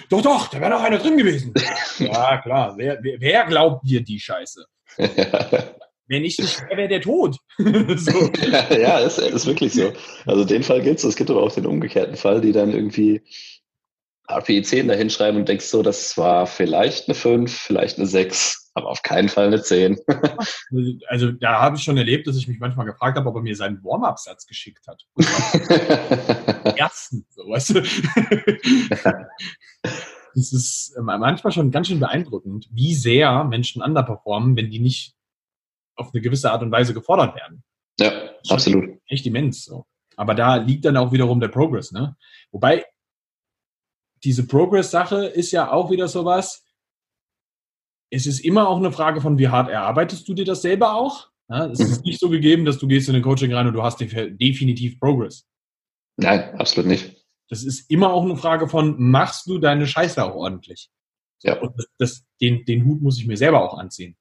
doch, doch, da wäre noch einer drin gewesen. Ja, klar, wer, wer glaubt dir die Scheiße? Wenn ich nicht wäre, wäre der tot. so. Ja, ist, ist wirklich so. Also den Fall gibt es. Es gibt aber auch den umgekehrten Fall, die dann irgendwie RPI 10 da hinschreiben und denkst so, das war vielleicht eine 5, vielleicht eine 6, aber auf keinen Fall eine 10. also da habe ich schon erlebt, dass ich mich manchmal gefragt habe, ob er mir seinen Warm-Up-Satz geschickt hat. Ersten, so weißt du. Es ist äh, manchmal schon ganz schön beeindruckend, wie sehr Menschen underperformen, wenn die nicht auf eine gewisse Art und Weise gefordert werden. Ja, absolut. Echt immens. So. Aber da liegt dann auch wiederum der Progress. Ne? Wobei diese Progress-Sache ist ja auch wieder sowas. Es ist immer auch eine Frage von, wie hart erarbeitest du dir das selber auch? Ja, es mhm. ist nicht so gegeben, dass du gehst in den Coaching rein und du hast definitiv Progress. Nein, absolut nicht. Das ist immer auch eine Frage von, machst du deine Scheiße auch ordentlich? Ja. Und das, das, den, den Hut muss ich mir selber auch anziehen.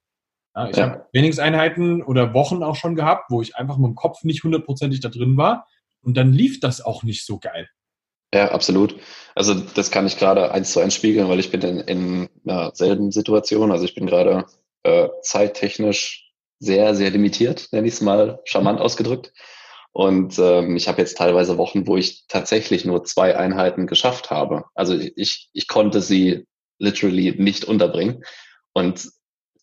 Ja, ich ja. habe Trainingseinheiten oder Wochen auch schon gehabt, wo ich einfach mit dem Kopf nicht hundertprozentig da drin war. Und dann lief das auch nicht so geil. Ja, absolut. Also das kann ich gerade eins zu eins spiegeln, weil ich bin in, in einer selben Situation. Also ich bin gerade äh, zeittechnisch sehr, sehr limitiert, nenne ich es mal charmant ausgedrückt. Und ähm, ich habe jetzt teilweise Wochen, wo ich tatsächlich nur zwei Einheiten geschafft habe. Also ich, ich konnte sie literally nicht unterbringen. Und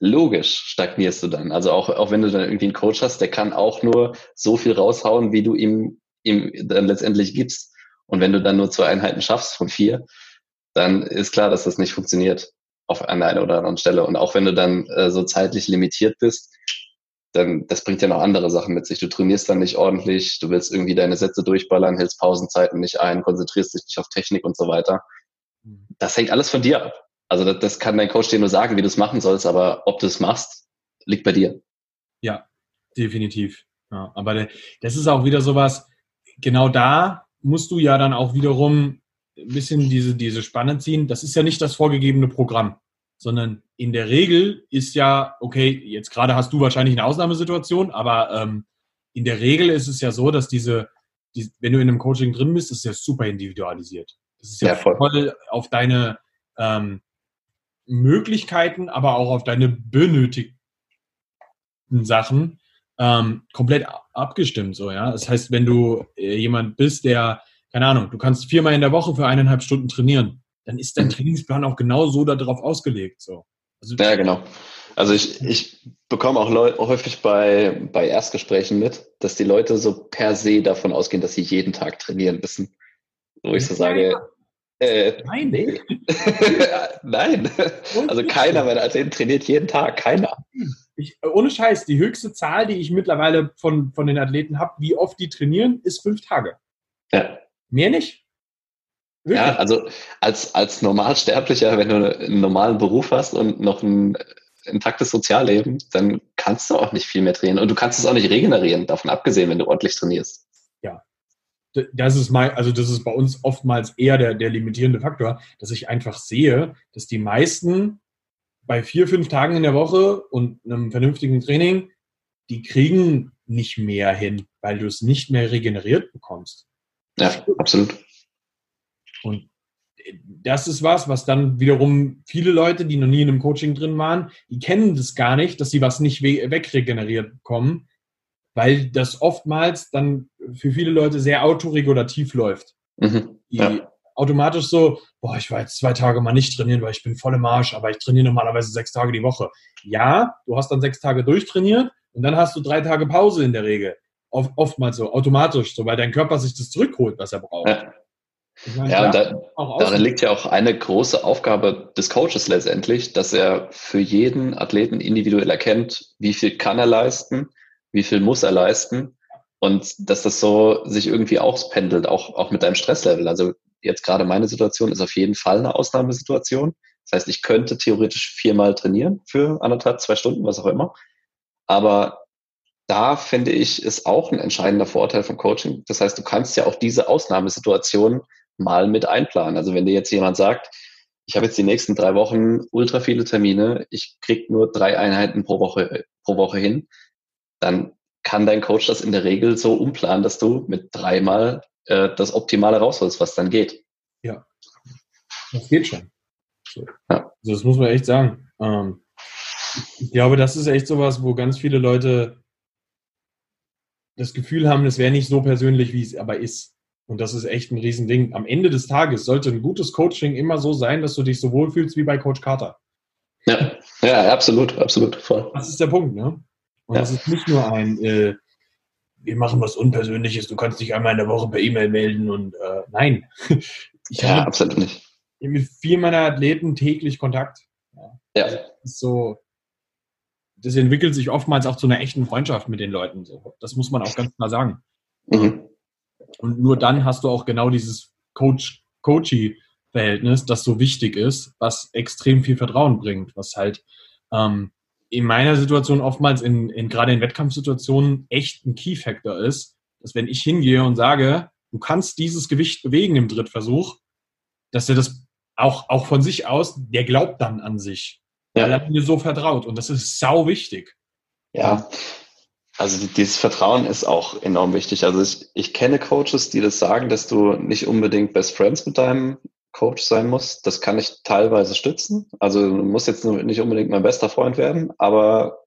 logisch stagnierst du dann. Also auch, auch wenn du dann irgendwie einen Coach hast, der kann auch nur so viel raushauen, wie du ihm, ihm dann letztendlich gibst. Und wenn du dann nur zwei Einheiten schaffst von vier, dann ist klar, dass das nicht funktioniert auf einer oder anderen Stelle. Und auch wenn du dann äh, so zeitlich limitiert bist, dann das bringt ja noch andere Sachen mit sich. Du trainierst dann nicht ordentlich, du willst irgendwie deine Sätze durchballern, hältst Pausenzeiten nicht ein, konzentrierst dich nicht auf Technik und so weiter. Mhm. Das hängt alles von dir ab. Also das, das kann dein Coach dir nur sagen, wie du es machen sollst, aber ob du es machst, liegt bei dir. Ja, definitiv. Ja, aber das ist auch wieder sowas, genau da musst du ja dann auch wiederum ein bisschen diese, diese Spanne ziehen. Das ist ja nicht das vorgegebene Programm sondern in der Regel ist ja, okay, jetzt gerade hast du wahrscheinlich eine Ausnahmesituation, aber ähm, in der Regel ist es ja so, dass diese, die, wenn du in einem Coaching drin bist, ist es ja super individualisiert. Das ist ja, ja voll. voll. auf deine ähm, Möglichkeiten, aber auch auf deine benötigten Sachen ähm, komplett abgestimmt. So, ja. Das heißt, wenn du äh, jemand bist, der, keine Ahnung, du kannst viermal in der Woche für eineinhalb Stunden trainieren, dann ist dein Trainingsplan auch genau so darauf ausgelegt. So. Also, ja, genau. Also ich, ich bekomme auch Leu häufig bei, bei Erstgesprächen mit, dass die Leute so per se davon ausgehen, dass sie jeden Tag trainieren müssen. Wo ich so sage, äh, nein, nee. nein. Also keiner meiner Athleten trainiert jeden Tag, keiner. Ich, ohne Scheiß, die höchste Zahl, die ich mittlerweile von, von den Athleten habe, wie oft die trainieren, ist fünf Tage. Ja. Mehr nicht? Wirklich? Ja, also als, als Normalsterblicher, wenn du einen normalen Beruf hast und noch ein intaktes Sozialleben, dann kannst du auch nicht viel mehr trainieren. Und du kannst es auch nicht regenerieren, davon abgesehen, wenn du ordentlich trainierst. Ja. Das ist mal, also das ist bei uns oftmals eher der, der limitierende Faktor, dass ich einfach sehe, dass die meisten bei vier, fünf Tagen in der Woche und einem vernünftigen Training, die kriegen nicht mehr hin, weil du es nicht mehr regeneriert bekommst. Ja, absolut. Und das ist was, was dann wiederum viele Leute, die noch nie in einem Coaching drin waren, die kennen das gar nicht, dass sie was nicht wegregeneriert bekommen, weil das oftmals dann für viele Leute sehr autoregulativ läuft. Mhm, die ja. automatisch so, boah, ich war jetzt zwei Tage mal nicht trainieren, weil ich bin voll im Arsch, aber ich trainiere normalerweise sechs Tage die Woche. Ja, du hast dann sechs Tage durchtrainiert und dann hast du drei Tage Pause in der Regel. Oft, oftmals so, automatisch, so, weil dein Körper sich das zurückholt, was er braucht. Ja. Meine, ja, und da, darin liegt ja auch eine große Aufgabe des Coaches letztendlich, dass er für jeden Athleten individuell erkennt, wie viel kann er leisten, wie viel muss er leisten und dass das so sich irgendwie auspendelt, auch, auch mit deinem Stresslevel. Also jetzt gerade meine Situation ist auf jeden Fall eine Ausnahmesituation. Das heißt, ich könnte theoretisch viermal trainieren für anderthalb, zwei Stunden, was auch immer. Aber da finde ich, ist auch ein entscheidender Vorteil vom Coaching. Das heißt, du kannst ja auch diese Ausnahmesituation mal mit einplanen. Also wenn dir jetzt jemand sagt, ich habe jetzt die nächsten drei Wochen ultra viele Termine, ich krieg nur drei Einheiten pro Woche, pro Woche hin, dann kann dein Coach das in der Regel so umplanen, dass du mit dreimal äh, das Optimale rausholst, was dann geht. Ja, das geht schon. So. Ja. Also das muss man echt sagen. Ähm, ich glaube, das ist echt sowas, wo ganz viele Leute das Gefühl haben, es wäre nicht so persönlich, wie es aber ist. Und das ist echt ein Riesending. Am Ende des Tages sollte ein gutes Coaching immer so sein, dass du dich so wohlfühlst wie bei Coach Carter. Ja, ja, absolut, absolut, voll. Das ist der Punkt, ne? Und ja. das ist nicht nur ein, äh, wir machen was Unpersönliches, du kannst dich einmal in der Woche per E-Mail melden und äh, nein. Ich ja, habe, absolut nicht. mit vielen meiner Athleten täglich Kontakt. Ja. ja. Das ist so, das entwickelt sich oftmals auch zu einer echten Freundschaft mit den Leuten. So. Das muss man auch ganz klar sagen. Mhm. Und nur dann hast du auch genau dieses Coach-Coachy-Verhältnis, das so wichtig ist, was extrem viel Vertrauen bringt, was halt ähm, in meiner Situation oftmals in, in gerade in Wettkampfsituationen echt ein Key-Factor ist, dass wenn ich hingehe und sage, du kannst dieses Gewicht bewegen im Drittversuch, dass er das auch, auch von sich aus, der glaubt dann an sich. Ja. Weil er mir so vertraut. Und das ist sau wichtig. Ja. Also dieses Vertrauen ist auch enorm wichtig. Also ich, ich kenne Coaches, die das sagen, dass du nicht unbedingt Best Friends mit deinem Coach sein musst. Das kann ich teilweise stützen. Also du musst jetzt nicht unbedingt mein bester Freund werden, aber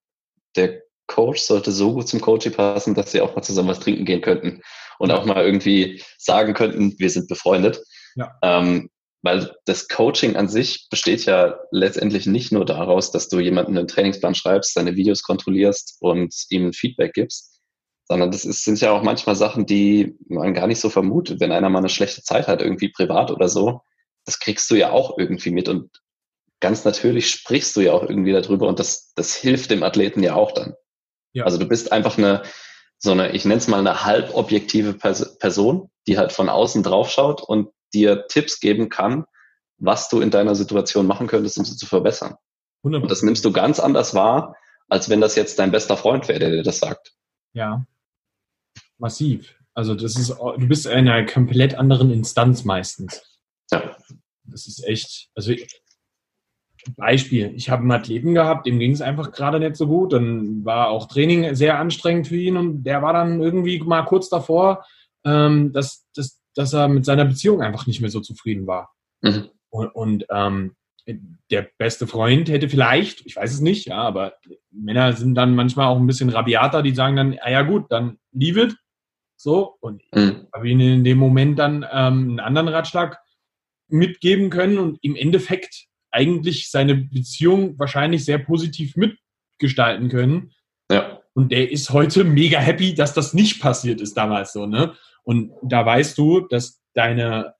der Coach sollte so gut zum Coaching passen, dass sie auch mal zusammen was trinken gehen könnten und auch mal irgendwie sagen könnten, wir sind befreundet. Ja. Ähm, weil das Coaching an sich besteht ja letztendlich nicht nur daraus, dass du jemanden einen Trainingsplan schreibst, seine Videos kontrollierst und ihm Feedback gibst, sondern das ist, sind ja auch manchmal Sachen, die man gar nicht so vermutet. Wenn einer mal eine schlechte Zeit hat, irgendwie privat oder so, das kriegst du ja auch irgendwie mit und ganz natürlich sprichst du ja auch irgendwie darüber und das, das hilft dem Athleten ja auch dann. Ja. Also du bist einfach eine, so eine, ich nenne es mal eine halbobjektive Person, die halt von außen draufschaut und dir Tipps geben kann, was du in deiner Situation machen könntest, um sie zu verbessern. 100%. Und das nimmst du ganz anders wahr, als wenn das jetzt dein bester Freund wäre, der dir das sagt. Ja, massiv. Also das ist, du bist in einer komplett anderen Instanz meistens. Ja. Das ist echt, also Beispiel, ich habe einen Athleten gehabt, dem ging es einfach gerade nicht so gut. Dann war auch Training sehr anstrengend für ihn und der war dann irgendwie mal kurz davor, ähm, dass, dass, dass er mit seiner Beziehung einfach nicht mehr so zufrieden war. Mhm. Und, und ähm, der beste Freund hätte vielleicht, ich weiß es nicht, ja, aber Männer sind dann manchmal auch ein bisschen rabiater, die sagen dann, ah ja gut, dann leave it. So, und mhm. habe ihn in dem Moment dann ähm, einen anderen Ratschlag mitgeben können und im Endeffekt eigentlich seine Beziehung wahrscheinlich sehr positiv mitgestalten können. Ja. Und der ist heute mega happy, dass das nicht passiert ist damals so, ne? Und da weißt du, dass deine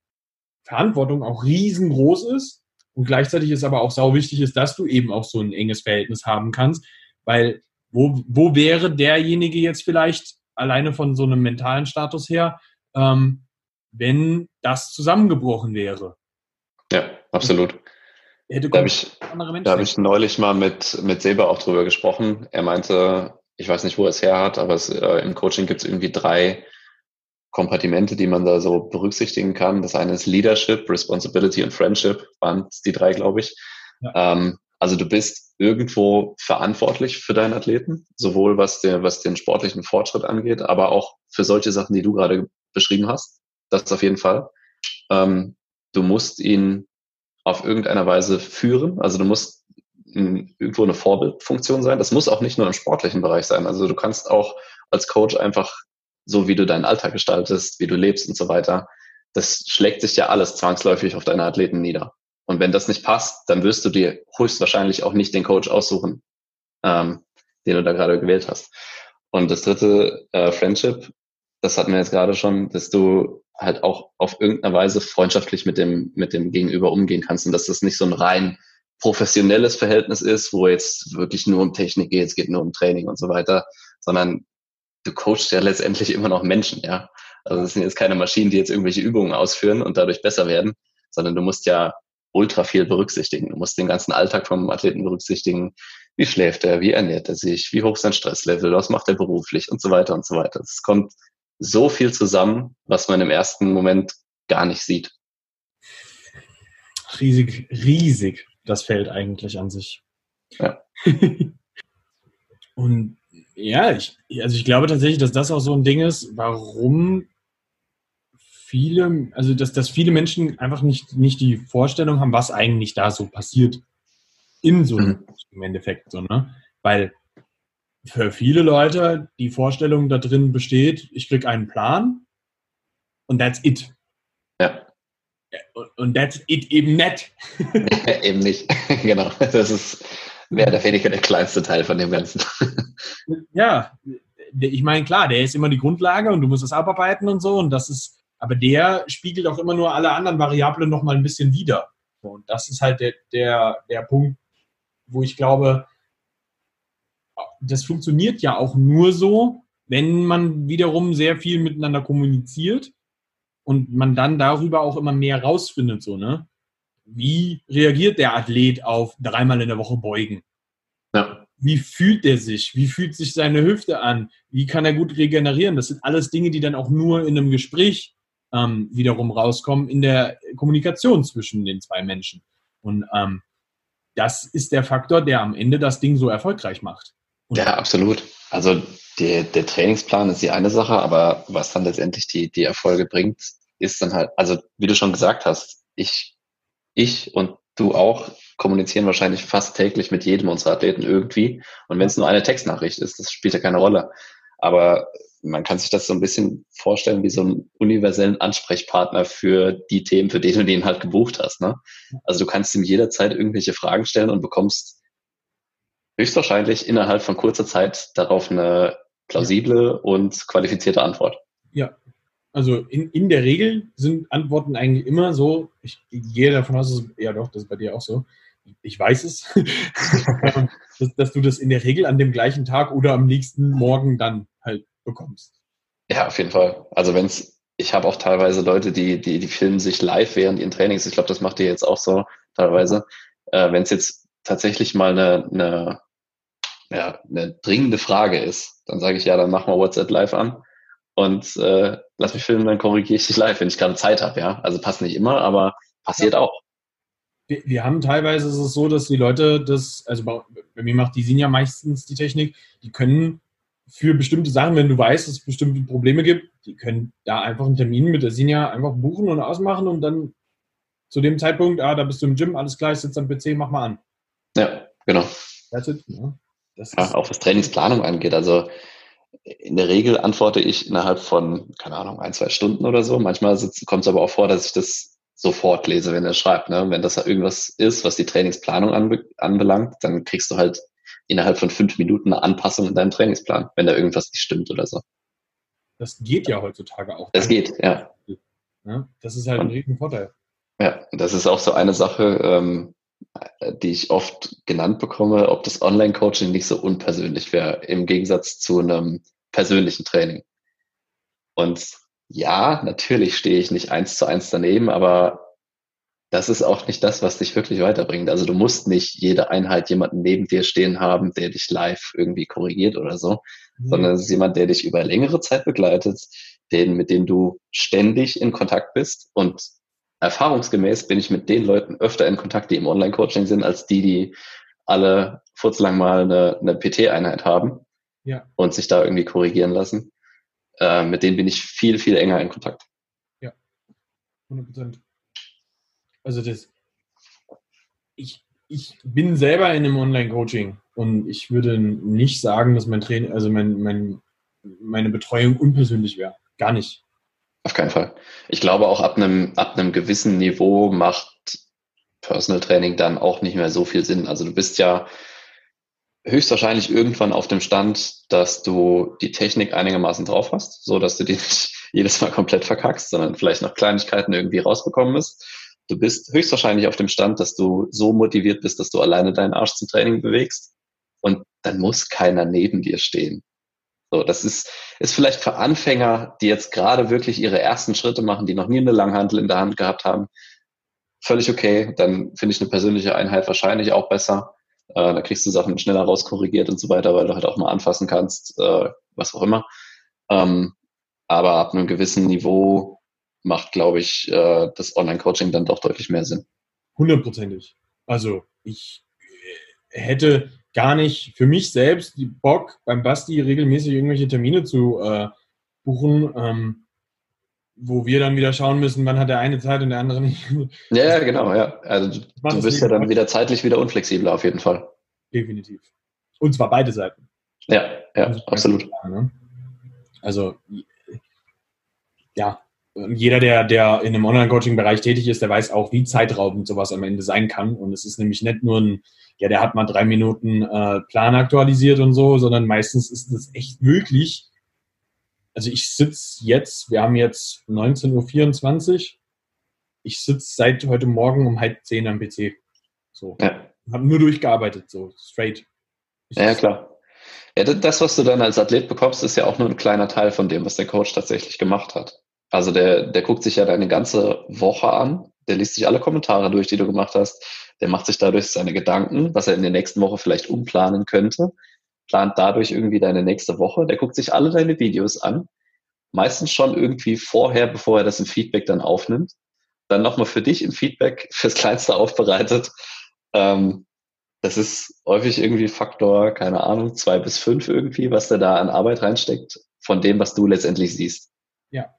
Verantwortung auch riesengroß ist und gleichzeitig ist aber auch sau wichtig ist, dass du eben auch so ein enges Verhältnis haben kannst, weil wo, wo wäre derjenige jetzt vielleicht alleine von so einem mentalen Status her, ähm, wenn das zusammengebrochen wäre? Ja, absolut. Da habe ich, da hab ich neulich mal mit, mit Seba auch drüber gesprochen. Er meinte, ich weiß nicht, wo er es her hat, aber es, äh, im Coaching gibt es irgendwie drei Kompartimente, die man da so berücksichtigen kann. Das eine ist Leadership, Responsibility und Friendship, waren die drei, glaube ich. Ja. Ähm, also du bist irgendwo verantwortlich für deinen Athleten, sowohl was, der, was den sportlichen Fortschritt angeht, aber auch für solche Sachen, die du gerade beschrieben hast. Das ist auf jeden Fall. Ähm, du musst ihn auf irgendeiner Weise führen. Also du musst irgendwo eine Vorbildfunktion sein. Das muss auch nicht nur im sportlichen Bereich sein. Also du kannst auch als Coach einfach so, wie du deinen Alltag gestaltest, wie du lebst und so weiter, das schlägt sich ja alles zwangsläufig auf deine Athleten nieder. Und wenn das nicht passt, dann wirst du dir höchstwahrscheinlich auch nicht den Coach aussuchen, ähm, den du da gerade gewählt hast. Und das dritte, äh, Friendship, das hatten wir jetzt gerade schon, dass du halt auch auf irgendeine Weise freundschaftlich mit dem, mit dem Gegenüber umgehen kannst und dass das nicht so ein rein professionelles Verhältnis ist, wo jetzt wirklich nur um Technik geht, es geht nur um Training und so weiter, sondern du coachst ja letztendlich immer noch Menschen, ja. Also es sind jetzt keine Maschinen, die jetzt irgendwelche Übungen ausführen und dadurch besser werden, sondern du musst ja ultra viel berücksichtigen. Du musst den ganzen Alltag vom Athleten berücksichtigen. Wie schläft er? Wie ernährt er sich? Wie hoch ist sein Stresslevel? Was macht er beruflich? Und so weiter und so weiter. Es kommt so viel zusammen, was man im ersten Moment gar nicht sieht. Riesig, riesig das Feld eigentlich an sich. Ja. Und ja, ich, also ich glaube tatsächlich, dass das auch so ein Ding ist, warum viele, also dass, dass viele Menschen einfach nicht, nicht die Vorstellung haben, was eigentlich da so passiert in so einem mhm. im Endeffekt so, ne? Weil für viele Leute die Vorstellung da drin besteht, ich kriege einen Plan und that's it. Ja. Und that's it eben nicht. eben nicht, genau. Das ist mehr oder weniger der kleinste Teil von dem Ganzen. Ja, ich meine, klar, der ist immer die Grundlage und du musst es abarbeiten und so und das ist, aber der spiegelt auch immer nur alle anderen Variablen nochmal ein bisschen wieder. Und das ist halt der, der, der Punkt, wo ich glaube, das funktioniert ja auch nur so, wenn man wiederum sehr viel miteinander kommuniziert und man dann darüber auch immer mehr rausfindet, so, ne? Wie reagiert der Athlet auf dreimal in der Woche beugen? Ja. Wie fühlt er sich? Wie fühlt sich seine Hüfte an? Wie kann er gut regenerieren? Das sind alles Dinge, die dann auch nur in einem Gespräch ähm, wiederum rauskommen in der Kommunikation zwischen den zwei Menschen. Und ähm, das ist der Faktor, der am Ende das Ding so erfolgreich macht. Und ja, absolut. Also der, der Trainingsplan ist die eine Sache, aber was dann letztendlich die, die Erfolge bringt, ist dann halt, also wie du schon gesagt hast, ich, ich und du auch kommunizieren wahrscheinlich fast täglich mit jedem unserer Athleten irgendwie. Und wenn es nur eine Textnachricht ist, das spielt ja keine Rolle. Aber man kann sich das so ein bisschen vorstellen wie so einen universellen Ansprechpartner für die Themen, für die du den halt gebucht hast. Ne? Also du kannst ihm jederzeit irgendwelche Fragen stellen und bekommst höchstwahrscheinlich innerhalb von kurzer Zeit darauf eine plausible und qualifizierte Antwort. Ja, also in, in der Regel sind Antworten eigentlich immer so, ich gehe davon aus, dass, ja doch, das ist bei dir auch so, ich weiß es, dass, dass, du das in der Regel an dem gleichen Tag oder am nächsten Morgen dann halt bekommst. Ja, auf jeden Fall. Also wenn es, ich habe auch teilweise Leute, die, die, die filmen sich live während ihren Trainings. Ich glaube, das macht ihr jetzt auch so teilweise. Äh, wenn es jetzt tatsächlich mal eine, eine, ja, eine dringende Frage ist, dann sage ich ja, dann mach mal WhatsApp live an und äh, lass mich filmen, dann korrigiere ich dich live, wenn ich gerade Zeit habe, ja. Also passt nicht immer, aber passiert ja. auch. Wir, wir, haben teilweise ist es so, dass die Leute das, also bei, bei mir macht die sind ja meistens die Technik, die können für bestimmte Sachen, wenn du weißt, dass es bestimmte Probleme gibt, die können da einfach einen Termin mit der Sinja einfach buchen und ausmachen und dann zu dem Zeitpunkt, ah, da bist du im Gym, alles klar, ich sitze am PC, mach mal an. Ja, genau. That's it, ja. Das ja, auch was Trainingsplanung angeht. Also in der Regel antworte ich innerhalb von, keine Ahnung, ein, zwei Stunden oder so. Manchmal kommt es aber auch vor, dass ich das sofort lese, wenn er schreibt. Ne? Wenn das irgendwas ist, was die Trainingsplanung anbe anbelangt, dann kriegst du halt innerhalb von fünf Minuten eine Anpassung in deinem Trainingsplan, wenn da irgendwas nicht stimmt oder so. Das geht ja heutzutage auch. Das geht, ja. ja. Das ist halt ein riesen Vorteil. Ja, das ist auch so eine Sache, ähm, die ich oft genannt bekomme, ob das Online-Coaching nicht so unpersönlich wäre, im Gegensatz zu einem persönlichen Training. Und ja, natürlich stehe ich nicht eins zu eins daneben, aber das ist auch nicht das, was dich wirklich weiterbringt. Also du musst nicht jede Einheit jemanden neben dir stehen haben, der dich live irgendwie korrigiert oder so, mhm. sondern es ist jemand, der dich über längere Zeit begleitet, den, mit dem du ständig in Kontakt bist und erfahrungsgemäß bin ich mit den Leuten öfter in Kontakt, die im Online-Coaching sind, als die, die alle furzlang mal eine, eine PT-Einheit haben ja. und sich da irgendwie korrigieren lassen. Äh, mit denen bin ich viel, viel enger in Kontakt. Ja, 100 Prozent. Also das, ich, ich bin selber in einem Online-Coaching und ich würde nicht sagen, dass mein Training, also mein, mein, meine Betreuung unpersönlich wäre. Gar nicht. Auf keinen Fall. Ich glaube auch ab einem, ab einem gewissen Niveau macht Personal Training dann auch nicht mehr so viel Sinn. Also du bist ja höchstwahrscheinlich irgendwann auf dem Stand, dass du die Technik einigermaßen drauf hast, so dass du die nicht jedes Mal komplett verkackst, sondern vielleicht noch Kleinigkeiten irgendwie rausbekommen ist. Du bist höchstwahrscheinlich auf dem Stand, dass du so motiviert bist, dass du alleine deinen Arsch zum Training bewegst. Und dann muss keiner neben dir stehen. So, das ist, ist vielleicht für Anfänger, die jetzt gerade wirklich ihre ersten Schritte machen, die noch nie eine Langhantel in der Hand gehabt haben, völlig okay. Dann finde ich eine persönliche Einheit wahrscheinlich auch besser. Äh, da kriegst du Sachen schneller rauskorrigiert und so weiter, weil du halt auch mal anfassen kannst, äh, was auch immer. Ähm, aber ab einem gewissen Niveau macht, glaube ich, äh, das Online-Coaching dann doch deutlich mehr Sinn. Hundertprozentig. Also ich hätte gar nicht für mich selbst die Bock, beim Basti regelmäßig irgendwelche Termine zu äh, buchen, ähm, wo wir dann wieder schauen müssen, wann hat der eine Zeit und der andere nicht. Ja, genau, ja. Also du, bist ja dann wieder zeitlich wieder unflexibler auf jeden Fall. Definitiv. Und zwar beide Seiten. Ja, ja, absolut. Klar, ne? Also ja, jeder, der, der in einem Online-Coaching-Bereich tätig ist, der weiß auch, wie zeitraubend sowas am Ende sein kann. Und es ist nämlich nicht nur ein, ja, der hat mal drei Minuten äh, Plan aktualisiert und so, sondern meistens ist es echt wirklich. Also ich sitze jetzt, wir haben jetzt 19.24 Uhr. ich sitze seit heute Morgen um halb zehn am PC. So. Ja. Habe nur durchgearbeitet, so straight. Ich ja, klar. Ja, das, was du dann als Athlet bekommst, ist ja auch nur ein kleiner Teil von dem, was der Coach tatsächlich gemacht hat. Also der, der guckt sich ja deine ganze Woche an, der liest sich alle Kommentare durch, die du gemacht hast, der macht sich dadurch seine Gedanken, was er in der nächsten Woche vielleicht umplanen könnte, plant dadurch irgendwie deine nächste Woche, der guckt sich alle deine Videos an, meistens schon irgendwie vorher, bevor er das im Feedback dann aufnimmt, dann nochmal für dich im Feedback fürs Kleinste aufbereitet. Ähm, das ist häufig irgendwie Faktor, keine Ahnung, zwei bis fünf irgendwie, was der da an Arbeit reinsteckt, von dem, was du letztendlich siehst. Ja.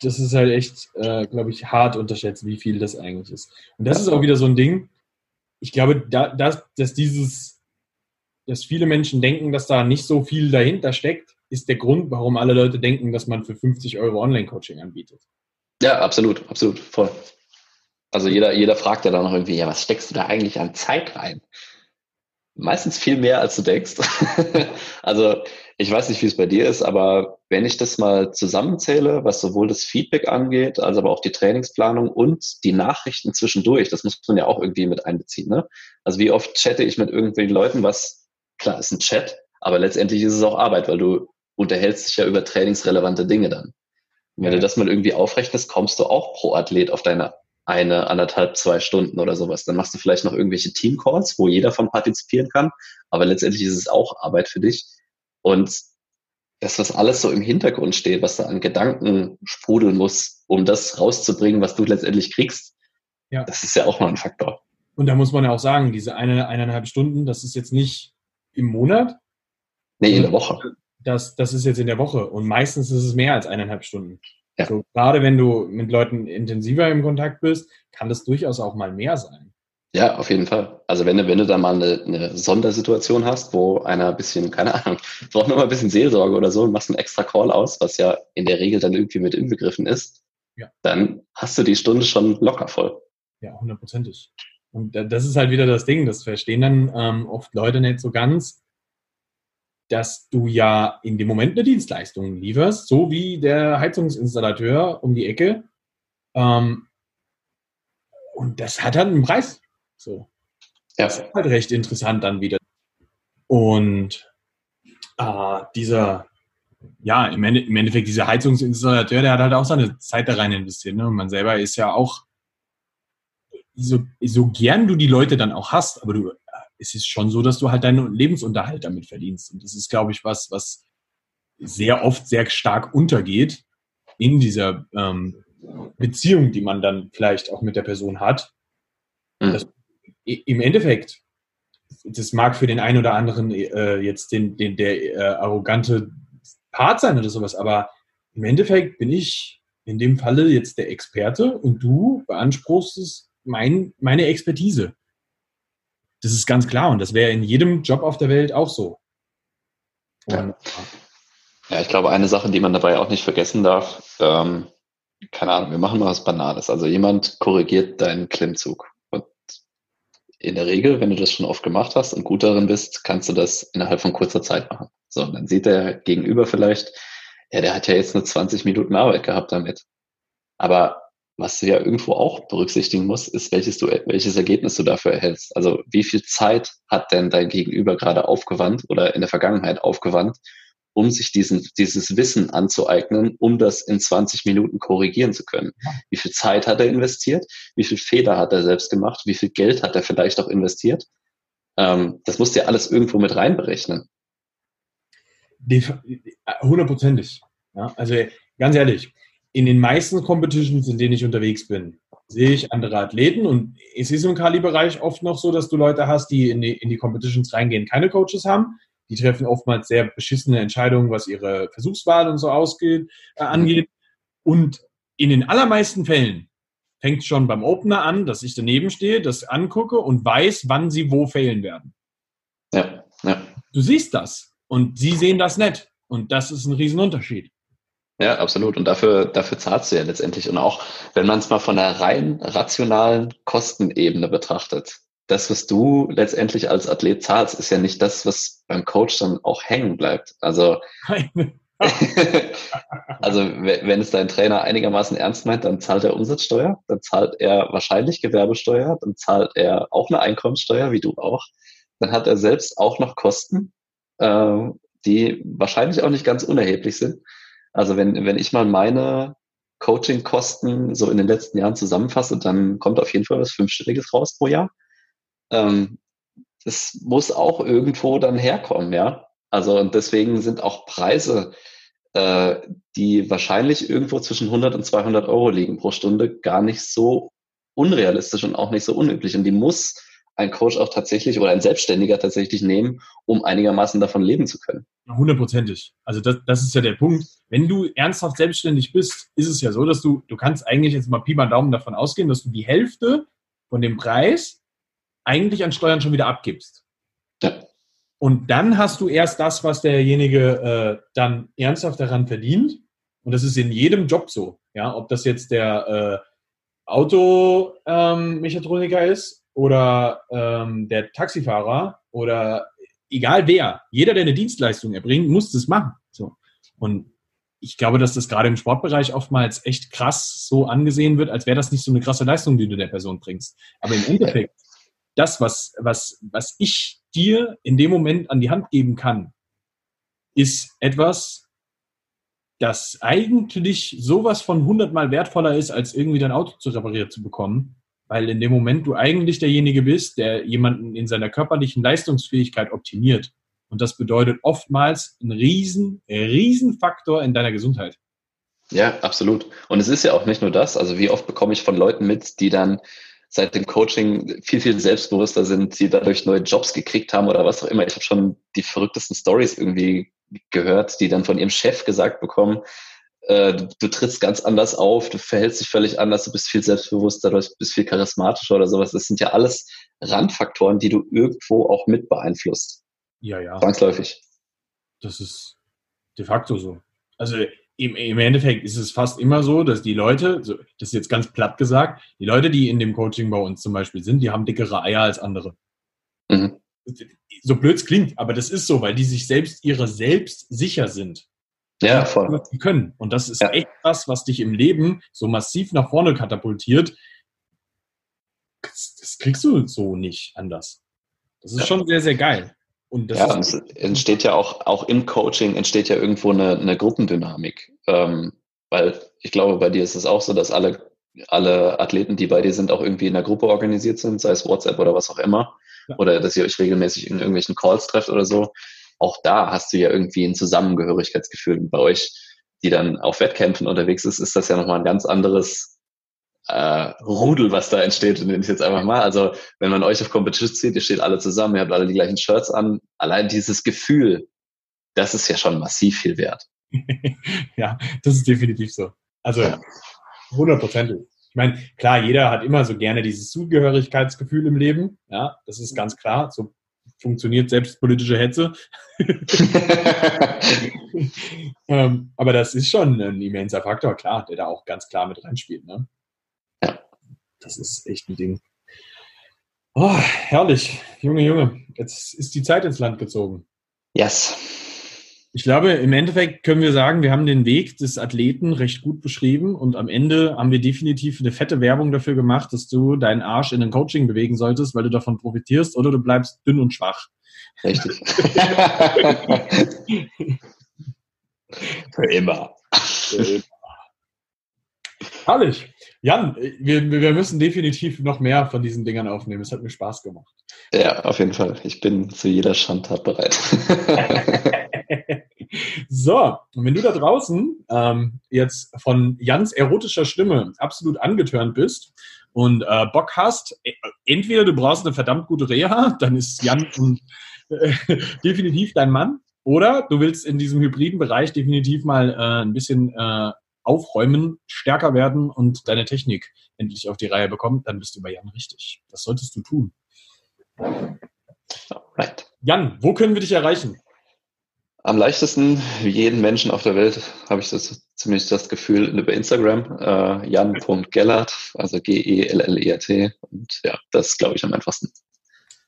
Das ist halt echt, äh, glaube ich, hart unterschätzt, wie viel das eigentlich ist. Und das ist auch wieder so ein Ding. Ich glaube, da, dass, dass dieses, dass viele Menschen denken, dass da nicht so viel dahinter steckt, ist der Grund, warum alle Leute denken, dass man für 50 Euro Online-Coaching anbietet. Ja, absolut, absolut, voll. Also jeder, jeder fragt ja dann noch irgendwie, ja, was steckst du da eigentlich an Zeit rein? Meistens viel mehr, als du denkst. also ich weiß nicht, wie es bei dir ist, aber wenn ich das mal zusammenzähle, was sowohl das Feedback angeht, als aber auch die Trainingsplanung und die Nachrichten zwischendurch, das muss man ja auch irgendwie mit einbeziehen. Ne? Also wie oft chatte ich mit irgendwelchen Leuten, was klar ist ein Chat, aber letztendlich ist es auch Arbeit, weil du unterhältst dich ja über trainingsrelevante Dinge dann. Und wenn ja. du das mal irgendwie aufrechnest, kommst du auch pro Athlet auf deine eine, anderthalb, zwei Stunden oder sowas. Dann machst du vielleicht noch irgendwelche Teamcalls, wo jeder von partizipieren kann. Aber letztendlich ist es auch Arbeit für dich. Und dass das alles so im Hintergrund steht, was da an Gedanken sprudeln muss, um das rauszubringen, was du letztendlich kriegst, ja. das ist ja auch mal ein Faktor. Und da muss man ja auch sagen, diese eine, eineinhalb Stunden, das ist jetzt nicht im Monat. Nee, in der Woche. Das, das ist jetzt in der Woche. Und meistens ist es mehr als eineinhalb Stunden. Ja. So, gerade wenn du mit Leuten intensiver im Kontakt bist, kann das durchaus auch mal mehr sein. Ja, auf jeden Fall. Also wenn du, wenn du da mal eine, eine Sondersituation hast, wo einer ein bisschen, keine Ahnung, braucht nur mal ein bisschen Seelsorge oder so und machst einen extra Call aus, was ja in der Regel dann irgendwie mit inbegriffen ist, ja. dann hast du die Stunde schon locker voll. Ja, hundertprozentig. Und das ist halt wieder das Ding, das verstehen dann ähm, oft Leute nicht so ganz, dass du ja in dem Moment eine Dienstleistung lieferst, so wie der Heizungsinstallateur um die Ecke. Ähm, und das hat halt einen Preis. So. Ja. Das ist halt recht interessant dann wieder. Und äh, dieser, ja, im, Ende, im, Endeffekt dieser Heizungsinstallateur, der hat halt auch seine Zeit da rein investiert. Ne? Und man selber ist ja auch, so, so gern du die Leute dann auch hast, aber du es ist schon so, dass du halt deinen Lebensunterhalt damit verdienst. Und das ist, glaube ich, was, was sehr oft sehr stark untergeht in dieser ähm, Beziehung, die man dann vielleicht auch mit der Person hat. Mhm. Das, Im Endeffekt, das mag für den einen oder anderen äh, jetzt den, den, der äh, arrogante Part sein oder sowas, aber im Endeffekt bin ich in dem Falle jetzt der Experte und du beanspruchst mein, meine Expertise. Das ist ganz klar und das wäre in jedem Job auf der Welt auch so. Ja. ja. ich glaube, eine Sache, die man dabei auch nicht vergessen darf, ähm, keine Ahnung, wir machen mal was Banales. Also jemand korrigiert deinen Klimmzug. Und in der Regel, wenn du das schon oft gemacht hast und gut darin bist, kannst du das innerhalb von kurzer Zeit machen. So, und dann sieht der Gegenüber vielleicht, ja, der hat ja jetzt nur 20 Minuten Arbeit gehabt damit. Aber was du ja irgendwo auch berücksichtigen musst, ist, welches, du, welches Ergebnis du dafür erhältst. Also wie viel Zeit hat denn dein Gegenüber gerade aufgewandt oder in der Vergangenheit aufgewandt, um sich diesen, dieses Wissen anzueignen, um das in 20 Minuten korrigieren zu können. Wie viel Zeit hat er investiert? Wie viel Fehler hat er selbst gemacht? Wie viel Geld hat er vielleicht auch investiert? Ähm, das musst du ja alles irgendwo mit reinberechnen. Hundertprozentig. Ja, also ganz ehrlich, in den meisten Competitions, in denen ich unterwegs bin, sehe ich andere Athleten und es ist im Kali-Bereich oft noch so, dass du Leute hast, die in die, in die Competitions reingehen, keine Coaches haben. Die treffen oftmals sehr beschissene Entscheidungen, was ihre Versuchswahl und so ausgeht, äh, angeht. Und in den allermeisten Fällen fängt es schon beim Opener an, dass ich daneben stehe, das angucke und weiß, wann sie wo failen werden. Ja, ja. Du siehst das und sie sehen das nicht. Und das ist ein Riesenunterschied. Ja, absolut. Und dafür, dafür zahlst du ja letztendlich. Und auch wenn man es mal von der rein rationalen Kostenebene betrachtet, das, was du letztendlich als Athlet zahlst, ist ja nicht das, was beim Coach dann auch hängen bleibt. Also also wenn es dein Trainer einigermaßen ernst meint, dann zahlt er Umsatzsteuer, dann zahlt er wahrscheinlich Gewerbesteuer, dann zahlt er auch eine Einkommenssteuer, wie du auch. Dann hat er selbst auch noch Kosten, äh, die wahrscheinlich auch nicht ganz unerheblich sind. Also wenn, wenn ich mal meine Coaching-Kosten so in den letzten Jahren zusammenfasse, dann kommt auf jeden Fall was Fünfstelliges raus pro Jahr. Ähm, das muss auch irgendwo dann herkommen, ja. Also und deswegen sind auch Preise, äh, die wahrscheinlich irgendwo zwischen 100 und 200 Euro liegen pro Stunde, gar nicht so unrealistisch und auch nicht so unüblich. Und die muss ein Coach auch tatsächlich oder ein Selbstständiger tatsächlich nehmen, um einigermaßen davon leben zu können. Hundertprozentig. Also das, das ist ja der Punkt. Wenn du ernsthaft selbstständig bist, ist es ja so, dass du, du kannst eigentlich jetzt mal Pi mal Daumen davon ausgehen, dass du die Hälfte von dem Preis eigentlich an Steuern schon wieder abgibst. Ja. Und dann hast du erst das, was derjenige äh, dann ernsthaft daran verdient. Und das ist in jedem Job so. Ja, ob das jetzt der äh, Automechatroniker ähm, ist oder ähm, der Taxifahrer oder egal wer, jeder, der eine Dienstleistung erbringt, muss das machen. So. Und ich glaube, dass das gerade im Sportbereich oftmals echt krass so angesehen wird, als wäre das nicht so eine krasse Leistung, die du der Person bringst. Aber im Endeffekt, das, was, was, was ich dir in dem Moment an die Hand geben kann, ist etwas, das eigentlich sowas von hundertmal wertvoller ist, als irgendwie dein Auto zu reparieren zu bekommen weil in dem Moment du eigentlich derjenige bist, der jemanden in seiner körperlichen Leistungsfähigkeit optimiert. Und das bedeutet oftmals einen riesen, riesen Faktor in deiner Gesundheit. Ja, absolut. Und es ist ja auch nicht nur das. Also wie oft bekomme ich von Leuten mit, die dann seit dem Coaching viel, viel selbstbewusster sind, die dadurch neue Jobs gekriegt haben oder was auch immer. Ich habe schon die verrücktesten Stories irgendwie gehört, die dann von ihrem Chef gesagt bekommen, äh, du, du, trittst ganz anders auf, du verhältst dich völlig anders, du bist viel selbstbewusster, du bist viel charismatischer oder sowas. Das sind ja alles Randfaktoren, die du irgendwo auch mit beeinflusst. Ja, ja. Zwangsläufig. Das ist de facto so. Also im, im Endeffekt ist es fast immer so, dass die Leute, das ist jetzt ganz platt gesagt, die Leute, die in dem Coaching bei uns zum Beispiel sind, die haben dickere Eier als andere. Mhm. So blöd es klingt, aber das ist so, weil die sich selbst ihrer selbst sicher sind. Ja, voll. Was können. Und das ist ja. echt das, was dich im Leben so massiv nach vorne katapultiert. Das, das kriegst du so nicht anders. Das ist ja. schon sehr, sehr geil. Und das ja, und es entsteht ja auch, auch im Coaching entsteht ja irgendwo eine, eine Gruppendynamik. Ähm, weil ich glaube, bei dir ist es auch so, dass alle, alle Athleten, die bei dir sind, auch irgendwie in einer Gruppe organisiert sind, sei es WhatsApp oder was auch immer. Ja. Oder dass ihr euch regelmäßig in irgendwelchen Calls trefft oder so auch da hast du ja irgendwie ein Zusammengehörigkeitsgefühl. Und bei euch, die dann auf Wettkämpfen unterwegs ist, ist das ja nochmal ein ganz anderes äh, Rudel, was da entsteht, nenne ich jetzt einfach mal. Also wenn man euch auf Competition zieht, ihr steht alle zusammen, ihr habt alle die gleichen Shirts an, allein dieses Gefühl, das ist ja schon massiv viel wert. ja, das ist definitiv so. Also hundertprozentig. Ich meine, klar, jeder hat immer so gerne dieses Zugehörigkeitsgefühl im Leben. Ja, das ist ganz klar. So funktioniert selbst politische Hetze. ähm, aber das ist schon ein immenser Faktor, klar, der da auch ganz klar mit reinspielt. Ne? Ja. Das ist echt ein Ding. Oh, herrlich. Junge, Junge, jetzt ist die Zeit ins Land gezogen. Yes. Ich glaube, im Endeffekt können wir sagen, wir haben den Weg des Athleten recht gut beschrieben und am Ende haben wir definitiv eine fette Werbung dafür gemacht, dass du deinen Arsch in ein Coaching bewegen solltest, weil du davon profitierst oder du bleibst dünn und schwach. Richtig. Für immer. Herrlich. Jan, wir, wir müssen definitiv noch mehr von diesen Dingern aufnehmen. Es hat mir Spaß gemacht. Ja, auf jeden Fall. Ich bin zu jeder Schandtat bereit. so, und wenn du da draußen ähm, jetzt von Jans erotischer Stimme absolut angetörnt bist und äh, Bock hast, e, entweder du brauchst eine verdammt gute Reha, dann ist Jan äh, definitiv dein Mann, oder du willst in diesem hybriden Bereich definitiv mal äh, ein bisschen äh, aufräumen, stärker werden und deine Technik endlich auf die Reihe bekommen, dann bist du bei Jan richtig. Das solltest du tun. Right. Jan, wo können wir dich erreichen? Am leichtesten, wie jeden Menschen auf der Welt, habe ich das zumindest das Gefühl über Instagram, äh, jan.gellert, also G-E-L-L-E-R-T. Und ja, das glaube ich, am einfachsten.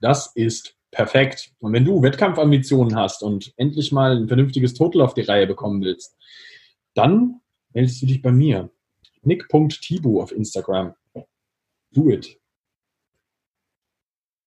Das ist Perfekt. Und wenn du Wettkampfambitionen hast und endlich mal ein vernünftiges Total auf die Reihe bekommen willst, dann meldest du dich bei mir. Nick.tibu auf Instagram. Do it.